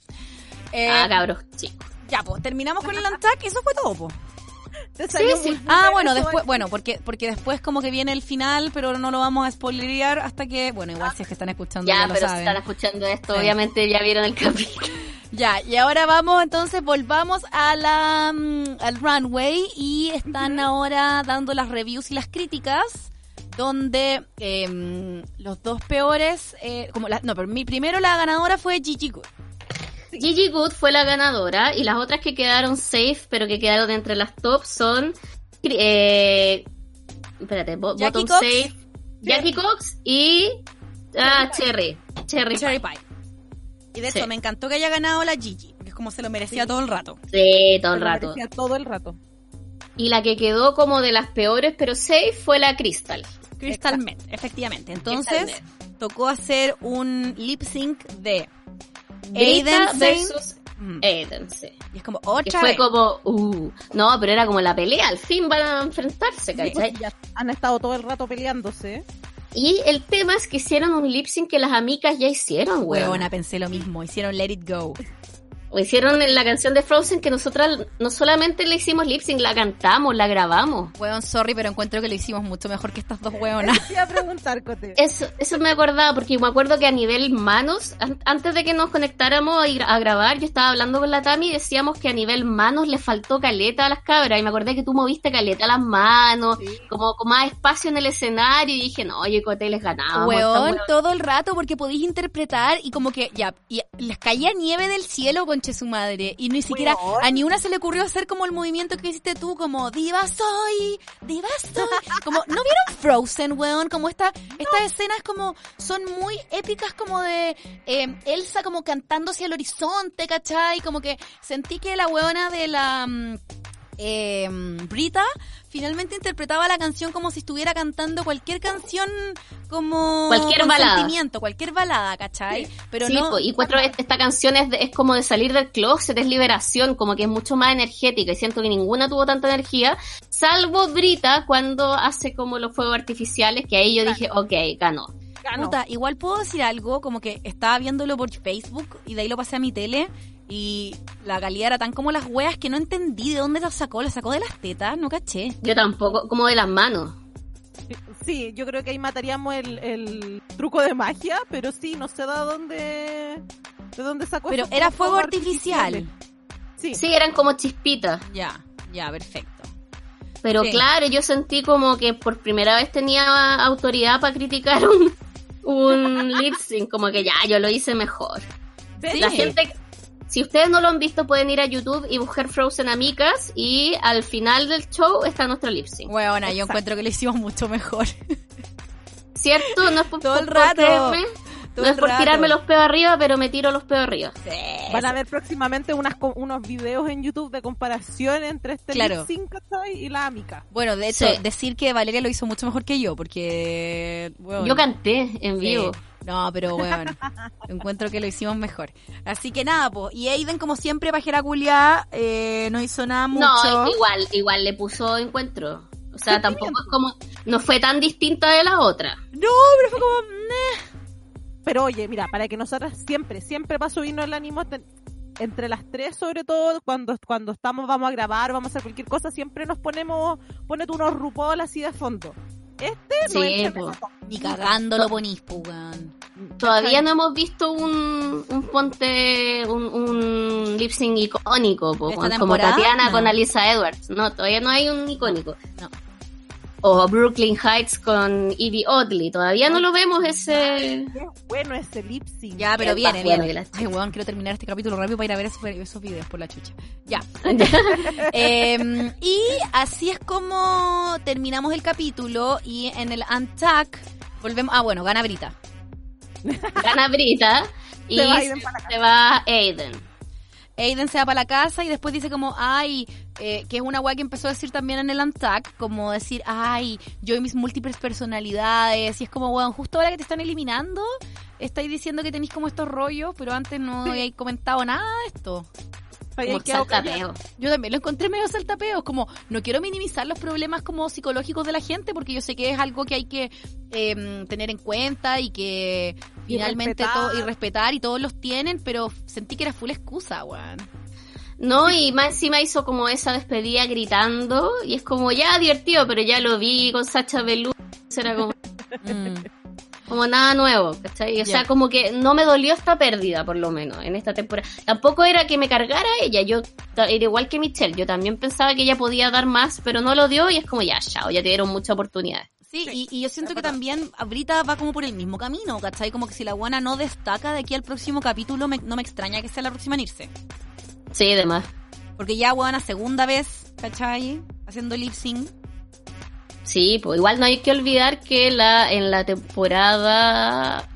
Eh,
Ah, cabros, chicos.
ya, pues, terminamos con el *laughs* Antac, eso fue todo, pues.
Te salió
sí.
bien
Ah, bueno, después,
eh.
bueno, porque, porque después como que viene el final, pero no lo vamos a spoilerear hasta que, bueno, igual si es que están escuchando ya,
Ya,
lo
pero si están escuchando esto,
Sí.
obviamente ya vieron el capítulo. *laughs*
Ya, y ahora vamos, entonces volvamos a la, mm, al runway y están ahora dando las reviews y las críticas donde em, los dos peores, eh, como la, no, pero mi primero la ganadora fue Gigi Good.
Gigi Good fue la ganadora y las otras que quedaron safe, pero que quedaron entre las top son. Eh, espérate, bo-
Jackie
bottom
Cox.
safe. Jackie Cox y. Ah, Cherry. Cherry.
Cherry
Pie.
Pie. Y de
Sí.
hecho me encantó que haya ganado la Gigi, porque es como se lo merecía todo el rato.
Sí, todo el
Se lo
rato.
merecía todo el rato.
Y la que quedó como de las peores, pero safe, fue la Crystal.
Crystal. Met, efectivamente. Entonces, tocó hacer un lip sync de Zane.
versus
Mm.
Aiden, sí.
Y es como
Que
otra
fue
vez.
como. Uh, no, pero era como la pelea. Al fin van a enfrentarse, ¿cachai?
Ya han estado todo el rato peleándose.
Y el tema es que hicieron un lip sync que las amigas ya hicieron, weón.
Huevona, pensé lo mismo. Hicieron Let It Go.
O hicieron en la canción de Frozen que nosotras no solamente le hicimos lip sync, la cantamos, la grabamos.
Huevón, sorry, pero encuentro que lo hicimos mucho mejor que estas dos.
Te iba a preguntar, Cote. *laughs*
Eso, eso me acordaba, porque me acuerdo que a nivel manos, an- antes de que nos conectáramos a, ir a grabar, yo estaba hablando con la Tami y decíamos que a nivel manos le faltó caleta a las cabras. Y me acordé que tú moviste caleta a las manos, como con más espacio en el escenario. Y dije, no, yo y Cote les ganábamos.
Huevón,
esta
todo el rato porque podéis interpretar y como que ya, y les caía nieve del cielo conche su madre. Y ni siquiera a ni una se le ocurrió hacer como el movimiento que hiciste tú, como diva soy, diva soy. Como, ¿no vieron Frozen, weón? Como esta, estas escenas como son muy épicas como de eh, Elsa como cantando hacia el horizonte, ¿cachai? Como que sentí que la weona de la... eh, Brita finalmente interpretaba la canción como si estuviera cantando cualquier canción como
Cualquier balada.
sentimiento, cualquier balada, ¿cachai? Pero
sí,
no
y cuatro, esta canción es, de- es como de salir del closet, es liberación, como que es mucho más energética y siento que ninguna tuvo tanta energía, salvo Brita cuando hace como los fuegos artificiales, que ahí yo dije, ok, ganó.
Ganó.
Puta, igual puedo decir algo, como que estaba viéndolo por Facebook y de ahí lo pasé a mi tele y la calidad era tan como las weas que no entendí de dónde la sacó, la sacó de las tetas, no caché.
Yo tampoco, como de las manos.
Sí, yo creo que ahí mataríamos el, el truco de magia, pero sí, no sé de dónde, de dónde sacó
Pero era
fuegos
fuego artificial.
artificiales. Sí,
Sí, eran como chispitas.
Ya, ya, perfecto.
Pero
Sí.
claro, yo sentí como que por primera vez tenía autoridad para criticar *laughs* un, un lip sync, como que ya, yo lo hice mejor.
Sí.
La gente, si ustedes no lo han visto, pueden ir a YouTube y buscar Frozen Amicas y al final del show está nuestro lip sync.
Weona, yo encuentro que lo hicimos mucho mejor.
¿Cierto? No es por,
Todo el rato. Todo
no es por
rato.
tirarme los peos arriba, pero me tiro los peos arriba.
Van a ver próximamente unas, unos videos en YouTube de comparación entre este
Claro.
lip sync, ¿cachai? y la amica.
Bueno, de hecho,
Sí.
decir que Valeria lo hizo mucho mejor que yo, porque...
Yo canté en
sí.
vivo.
No, pero bueno, *laughs* encuentro que lo hicimos mejor. Así que nada, pues. Y Aiden, como siempre, pajera culia, eh, no hizo nada mucho.
No, igual, igual le puso encuentro. O sea, tampoco es como, no fue tan distinta de la otra.
No, pero fue como... "Meh".
Pero oye, mira, para que nosotras siempre, siempre para subirnos el ánimo, entre las tres sobre todo, cuando, cuando estamos, vamos a grabar, vamos a hacer cualquier cosa, siempre nos ponemos, ponete unos RuPaul así de fondo. Este no
Sí,
top.
Ni cagando lo ponís, pues, weón.
Todavía no hemos visto un, un ponte, un, un lip sync icónico, po,
¿Esta
como? Tatiana
No.
con Alisa Edwards. No, todavía no hay un icónico.
No.
O Brooklyn Heights con Evie Oddly. Todavía no lo vemos ese.
Qué bueno ese lip sync.
Ya, pero viene,
bueno
viene.
la
Ay, weón, quiero terminar este capítulo rápido para ir a ver esos, esos videos por la chucha. Ya. *laughs* Em, y así es como terminamos el capítulo y en el Untack volvemos... Ah, bueno, gana Brita.
Gana Brita. Y
Se va Aiden
Aiden.
Se va para la casa y después dice como, ay, eh, que es una weá que empezó a decir también en el Untack, como decir, ay, yo y mis múltiples personalidades, y es como, weón, justo ahora que te están eliminando, estáis diciendo que tenéis como estos rollos, pero antes no
Sí.
habíais comentado nada de esto.
Como saltapeo.
Yo también lo encontré medio saltapeo, como no quiero minimizar los problemas como psicológicos de la gente porque yo sé que es algo que hay que em, tener en cuenta y que
Y
finalmente
respetar.
todo y respetar y todos los tienen, pero sentí que era full excusa, weón.
No, y más encima hizo como esa despedida gritando. Y es como ya divertido, pero ya lo vi con Sacha Velour. Era como,
Mm.
como nada nuevo, ¿cachai? O sea, como que no me dolió esta pérdida, por lo menos, en esta temporada. Tampoco era que me cargara ella, yo era igual que Michelle, yo también pensaba que ella podía dar más, pero no lo dio y es como ya, chao, ya te dieron muchas oportunidades.
Sí,
Sí,
y, y yo siento que también Brita va como por el mismo camino, ¿cachai? Como que si la buena no destaca de aquí al próximo capítulo, me- no me extraña que sea la próxima en irse.
Sí, demás.
Porque ya, buena, segunda vez, ¿cachai? Haciendo lip sync.
Sí, pues igual no hay que olvidar que la en la temporada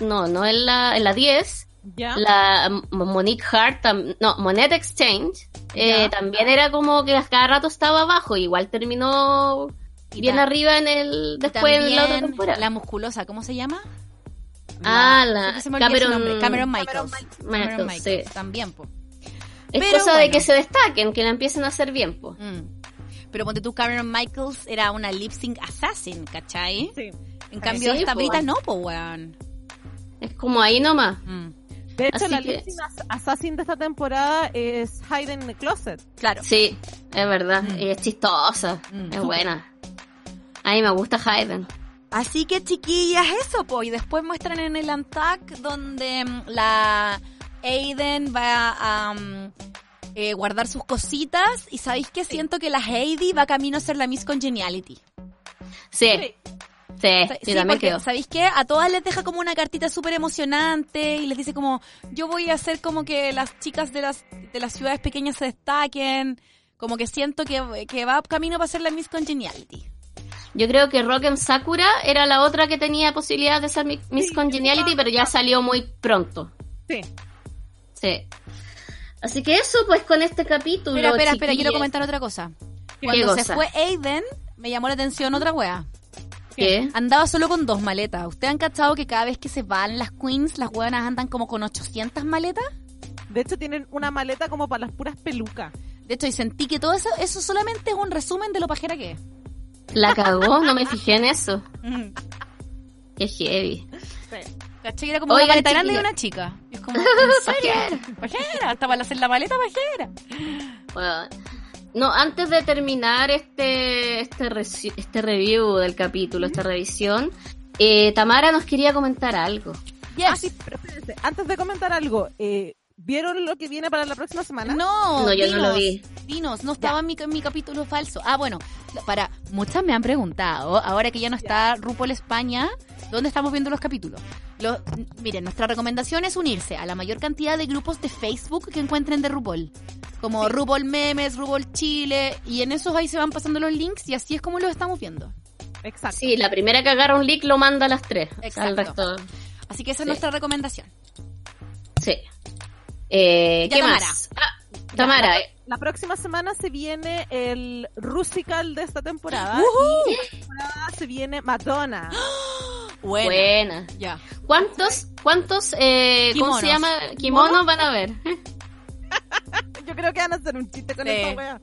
no, no, en la en la 10
Ya.
la Monique Hart, no, Monet Exchange, eh, también era como que cada rato estaba abajo, igual terminó
Y
bien arriba en el después en la otra temporada.
La musculosa, ¿cómo se llama?
ah, la
Siempre se me olvida su
Cameron,
nombre. Cameron Michaels.
Michaels,
Cameron Michaels,
sí.
también, po.
Es
Pero
cosa de que se destaquen, que la empiecen a hacer bien, pues.
Mm. Pero ponte tú, Cameron Michaels era una lip sync assassin, ¿cachai?
Sí.
En cambio,
Sí,
esta
po.
Brita no, po, weón.
Es como ahí nomás.
Mm.
De hecho,
Así
la
que-
lip sync assassin de esta temporada es Hidden in the Closet.
Claro.
Sí, es verdad.
Mm.
Y es chistosa,
Mm.
es buena. A mí me gusta Hayden.
Así que chiquillas, eso, po. Y después muestran en el Antac donde mm, la Aiden va a mm, eh, guardar sus cositas. Y sabéis que siento que la Heidi va camino a ser la Miss Congeniality.
Sí,
Sí.
sí,
Sa-
sí, también
porque,
creo.
¿sabéis qué? A todas les deja como una cartita súper emocionante y les dice como, yo voy a hacer como que las chicas de las, de las ciudades pequeñas se destaquen. Como que siento que, que va camino para ser la Miss Congeniality.
Yo creo que Rock Sakura era la otra que tenía posibilidad de ser mi- Miss
Sí,
Congeniality, pero ya salió muy pronto.
Sí.
Sí. Así que eso, pues, con este capítulo.
Espera, espera, espera, quiero comentar otra cosa.
¿Qué
Cuando se fue Aiden, me llamó la atención otra wea.
¿Qué?
Andaba solo con dos maletas. ¿Ustedes han cachado que cada vez que se van las queens, las weonas andan como con 800 maletas?
De hecho, tienen una maleta como para las puras pelucas.
De hecho, y sentí que todo eso, eso solamente es un resumen de lo pajera que es.
La cagó, no me fijé en eso. Qué heavy.
¿Cachai? Era como
Oigan,
una maleta grande y
chiquillas.
una chica. Y es como, *laughs* ¿en serio? Pajera, hasta para hacer la maleta pajera.
Bueno, no, antes de terminar este, este, este review del capítulo, esta revisión, eh, Tamara nos quería comentar algo.
Yes.
Ah, sí, pero espérense, antes de comentar algo, eh, ¿vieron lo que viene para la próxima semana?
No,
No, yo no lo
Dinos, no estaba en mi, en mi capítulo falso. Ah, bueno, para muchas me han preguntado, ahora que ya no está RuPaul España, ¿dónde estamos viendo los capítulos? Los- miren, nuestra recomendación es unirse a la mayor cantidad de grupos de Facebook que encuentren de RuPaul. Como RuPaul Memes, RuPaul Chile, y en esos ahí se van pasando los links y así es como los estamos viendo.
Exacto.
Sí, la primera que agarra un leak lo manda a las tres. O sea, el
Exacto.
resto,
Así que esa es
Sí.
nuestra recomendación.
sí. Eh, ¿Qué
Tamara.
más? Ah, Tamara, eh,
La próxima semana se viene el Rusical de esta temporada. Y esta temporada se viene Madonna. *gasps*
Buena.
Buena.
Ya.
¿Cuántos, cuántos, eh, ¿cómo
Kimonos.
se llama? Kimonos van a ver. *laughs*
Yo creo que van a hacer un chiste con
Sí.
esta wea.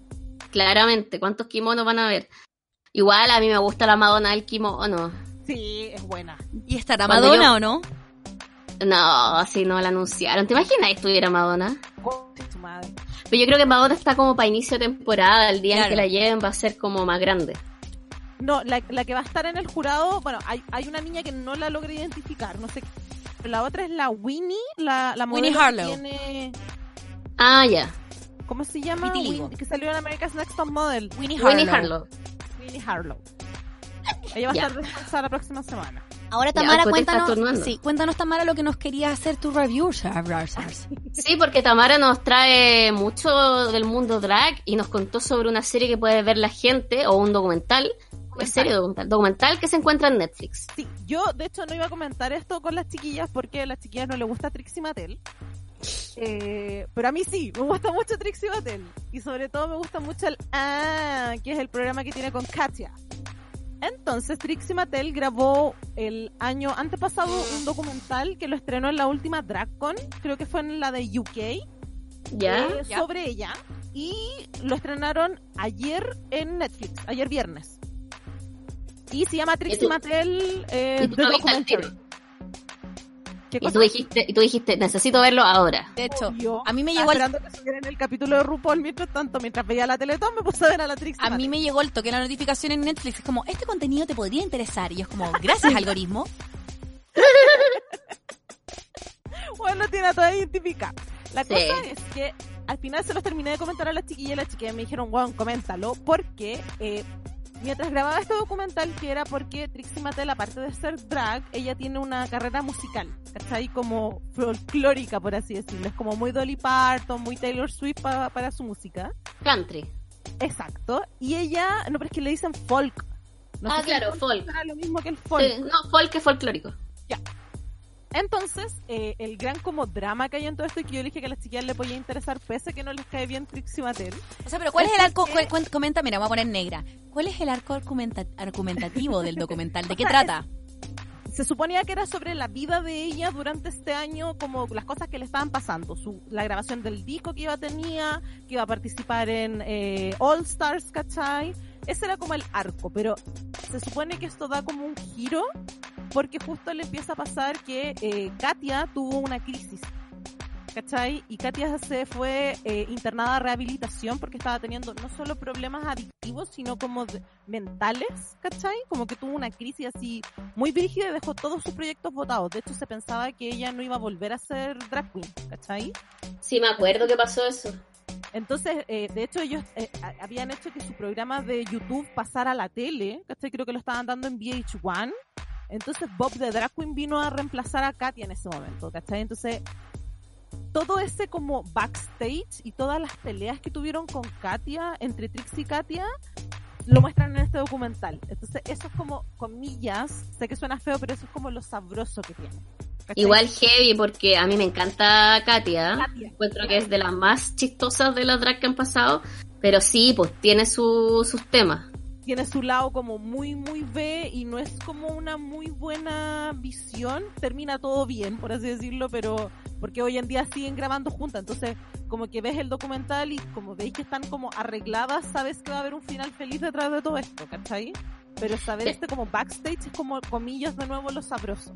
Claramente, ¿cuántos kimonos van a ver? Igual a mí me gusta la Madonna del kimono.
Sí, es buena.
¿Y estará
Cuando
Madonna
yo-
o no?
No, si no la anunciaron. ¿Te imaginas que estuviera Madonna?
Su madre.
Pero yo creo que Madonna está como para inicio de temporada. El día en que la lleven va a ser como más grande.
No, la, la que va a estar en el jurado, bueno, hay, hay una niña que no la logré identificar, no sé. la otra es la Winnie, la, la
Winnie
modelo que
Harlow.
tiene...
Ah, ya.
¿Cómo se llama? Win- que salió en America's Next Top Model.
Winnie Harlow.
Winnie Harlow.
Winnie Harlow. Ella va a estar descansada la próxima semana.
Ahora,
Ya,
Tamara,
pues estás
cuéntanos, sí, cuéntanos, Tamara, lo que nos quería hacer tu review.
Sí, porque Tamara nos trae mucho del mundo drag y nos contó sobre una serie que puede ver la gente o un documental. ¿Es serie o documental? Documental que se encuentra en Netflix.
Sí, yo de hecho no iba a comentar esto con las chiquillas porque a las chiquillas no les gusta Trixie Mattel. Eh, pero a mí sí, me gusta mucho Trixie Mattel. Y sobre todo me gusta mucho el Ah, que es el programa que tiene con Katia. Entonces Trixie Mattel grabó el año antepasado un documental que lo estrenó en la última DragCon, creo que fue en la de UK,
¿Ya?
eh,
Ya.
sobre ella. Y lo estrenaron ayer en Netflix, ayer viernes. Y se llama Trixie Mattel eh, The Documentary.
Tiro.
¿Qué
Y tú dijiste, y tú dijiste, necesito verlo ahora.
De hecho,
Obvio.
a mí me llegó el,
esperando que subieran el capítulo de RuPaul mientras tanto, mientras veía la Teletón me puse a ver a la Trixie
a mí me llegó el toque de la notificación en Netflix. Es como, este contenido te podría interesar. Y es como, gracias, algoritmo. *laughs*
Bueno, tiene a toda identificada. La
Sí.
cosa es que al final se los terminé de comentar a las chiquillas y las chiquillas me dijeron, wow, coméntalo, porque eh, mientras grababa este documental, que era porque Trixie Mattel, aparte de ser drag, ella tiene una carrera musical, ¿cachai? Como folclórica, por así decirlo. Es como muy Dolly Parton, muy Taylor Swift pa- para su música.
Country.
Exacto. Y ella, no, pero es que le dicen folk. No
Ah, claro, folk.
será lo mismo que el folk.
Sí, no, folk es folclórico.
Entonces, eh, el gran como drama que hay en todo esto y que yo dije que a las chiquillas le podía interesar pese a que no les cae bien Trixie Mattel.
O sea, pero ¿cuál es el arco?
¿Por qué?
cu- comenta, mira, voy a poner negra. ¿Cuál es el arco argumenta- argumentativo del documental? ¿De *laughs* qué
O sea,
trata?
Se suponía que era sobre la vida de ella durante este año, como las cosas que le estaban pasando. Su, la grabación del disco que iba tenía, que iba a participar en eh, All Stars, ¿cachai? Ese era como el arco, pero se supone que esto da como un giro porque justo le empieza a pasar que eh, Katia tuvo una crisis. ¿Cachai? Y Katia se fue eh, internada a rehabilitación porque estaba teniendo no solo problemas adictivos, sino como mentales, ¿cachai? Como que tuvo una crisis así muy brígida y dejó todos sus proyectos votados. De hecho, se pensaba que ella no iba a volver a ser drag queen, ¿cachai?
Sí, me acuerdo que pasó eso.
Entonces, eh, de hecho, ellos eh, habían hecho que su programa de YouTube pasara a la tele, ¿cachai? Creo que lo estaban dando en VH1. Entonces, Bob de Drag Queen vino a reemplazar a Katia en ese momento, ¿cachai? Entonces, todo ese como backstage y todas las peleas que tuvieron con Katia, entre Trixie y Katia, lo muestran en este documental. Entonces, eso es como, comillas, sé que suena feo, pero eso es como lo sabroso que tiene.
Igual heavy porque a mí me encanta Katia.
Katia.
Encuentro que es de las más chistosas de las drag que han pasado. Pero sí, pues tiene su- sus temas.
tiene su lado como muy, muy B y no es como una muy buena visión. Termina todo bien, por así decirlo, pero porque hoy en día siguen grabando juntas. Entonces, como que ves el documental y como veis que están como arregladas, sabes que va a haber un final feliz detrás de todo esto, ¿cachai? Pero saber
Sí.
este como backstage es como, comillas, de nuevo lo sabroso.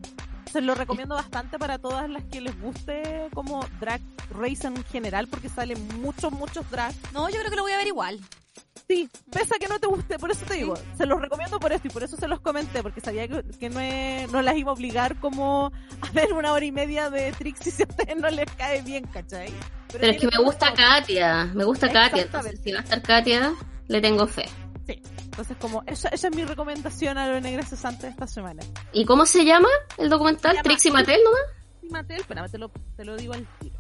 Se lo recomiendo bastante para todas las que les guste como drag race en general, porque salen muchos, muchos drag
No, yo creo que lo voy a ver igual.
Sí, pese a que no te guste, por eso te digo, se los recomiendo por esto y por eso se los comenté, porque sabía que, que no, es- no las iba a obligar como a ver una hora y media de Trixie si a ustedes no les cae bien, ¿cachai?
Pero es que me gusta. Katia. Me gusta Katia. Entonces, si va a estar Katia, le tengo fe.
Sí, entonces como, esa, esa es mi recomendación a lo negra cesante de esta semana.
¿Y cómo se llama el documental? Trixie Mattel nomás.
Sí, Mattel, espérame, te lo, te lo digo al tiro.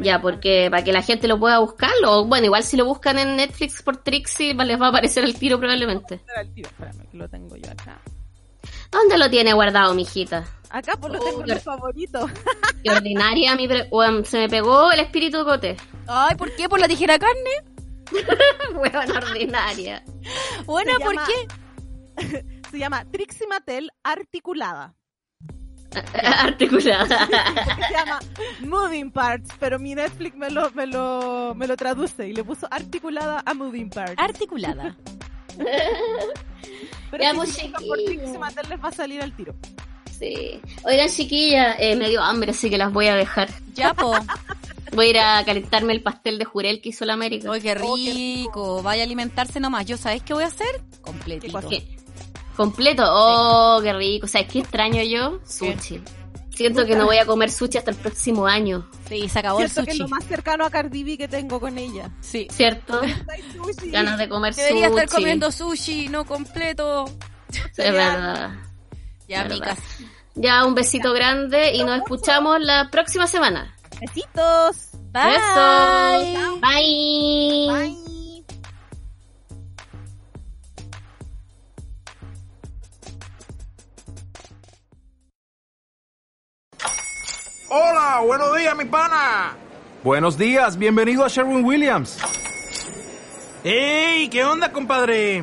Ya, porque para que la gente lo pueda buscar, o bueno, igual si lo buscan en Netflix por Trixie, les va a aparecer el tiro probablemente.
Al tiro, espérame, que lo tengo yo acá.
¿Dónde lo tiene guardado, mijita?
Acá pues lo
Oh,
tengo en los favoritos.
Qué ordinaria, mi pre- Weón, se me pegó el espíritu de Cote.
Ay, ¿por qué? ¿Por la tijera carne? *laughs*
Weón, ordinaria.
Bueno,
Se
¿por
llama-
qué? *laughs*
Se llama Trixie Mattel articulada.
Articulada. *laughs*
Se llama Moving Parts, pero mi Netflix me lo, me lo, me lo traduce y le puso articulada a Moving Parts.
Articulada.
pero
Ya,
si por. Trixie Mattel les va a salir al tiro.
Sí. Oigan, chiquillas, eh, me dio hambre, así que las voy a dejar.
Ya, po.
Voy a ir a calentarme el pastel de jurel que hizo la América.
Oye, qué rico. Vaya a alimentarse nomás. ¿Yo sabéis qué voy a hacer? Completito.
¿Qué? Completo. Oh, qué rico. ¿Sabes qué extraño yo? Sushi. Siento que no voy a comer sushi hasta el próximo año,
Sí, se acabó el
Siento que es
sushi.
lo más cercano a Cardi B que tengo con ella.
Sí.
¿cierto?
Ay, sushi.
Ganas de comer
Debería
sushi.
estar comiendo sushi, no completo.
Es verdad.
Ya, micas.
Ya, un besito grande y nos escuchamos la próxima semana.
Besitos.
Bye.
Besos. Bye.
Bye.
Hola, buenos días, mi pana.
Buenos días, bienvenido a Sherwin Williams.
¡Ey! ¿Qué onda, compadre?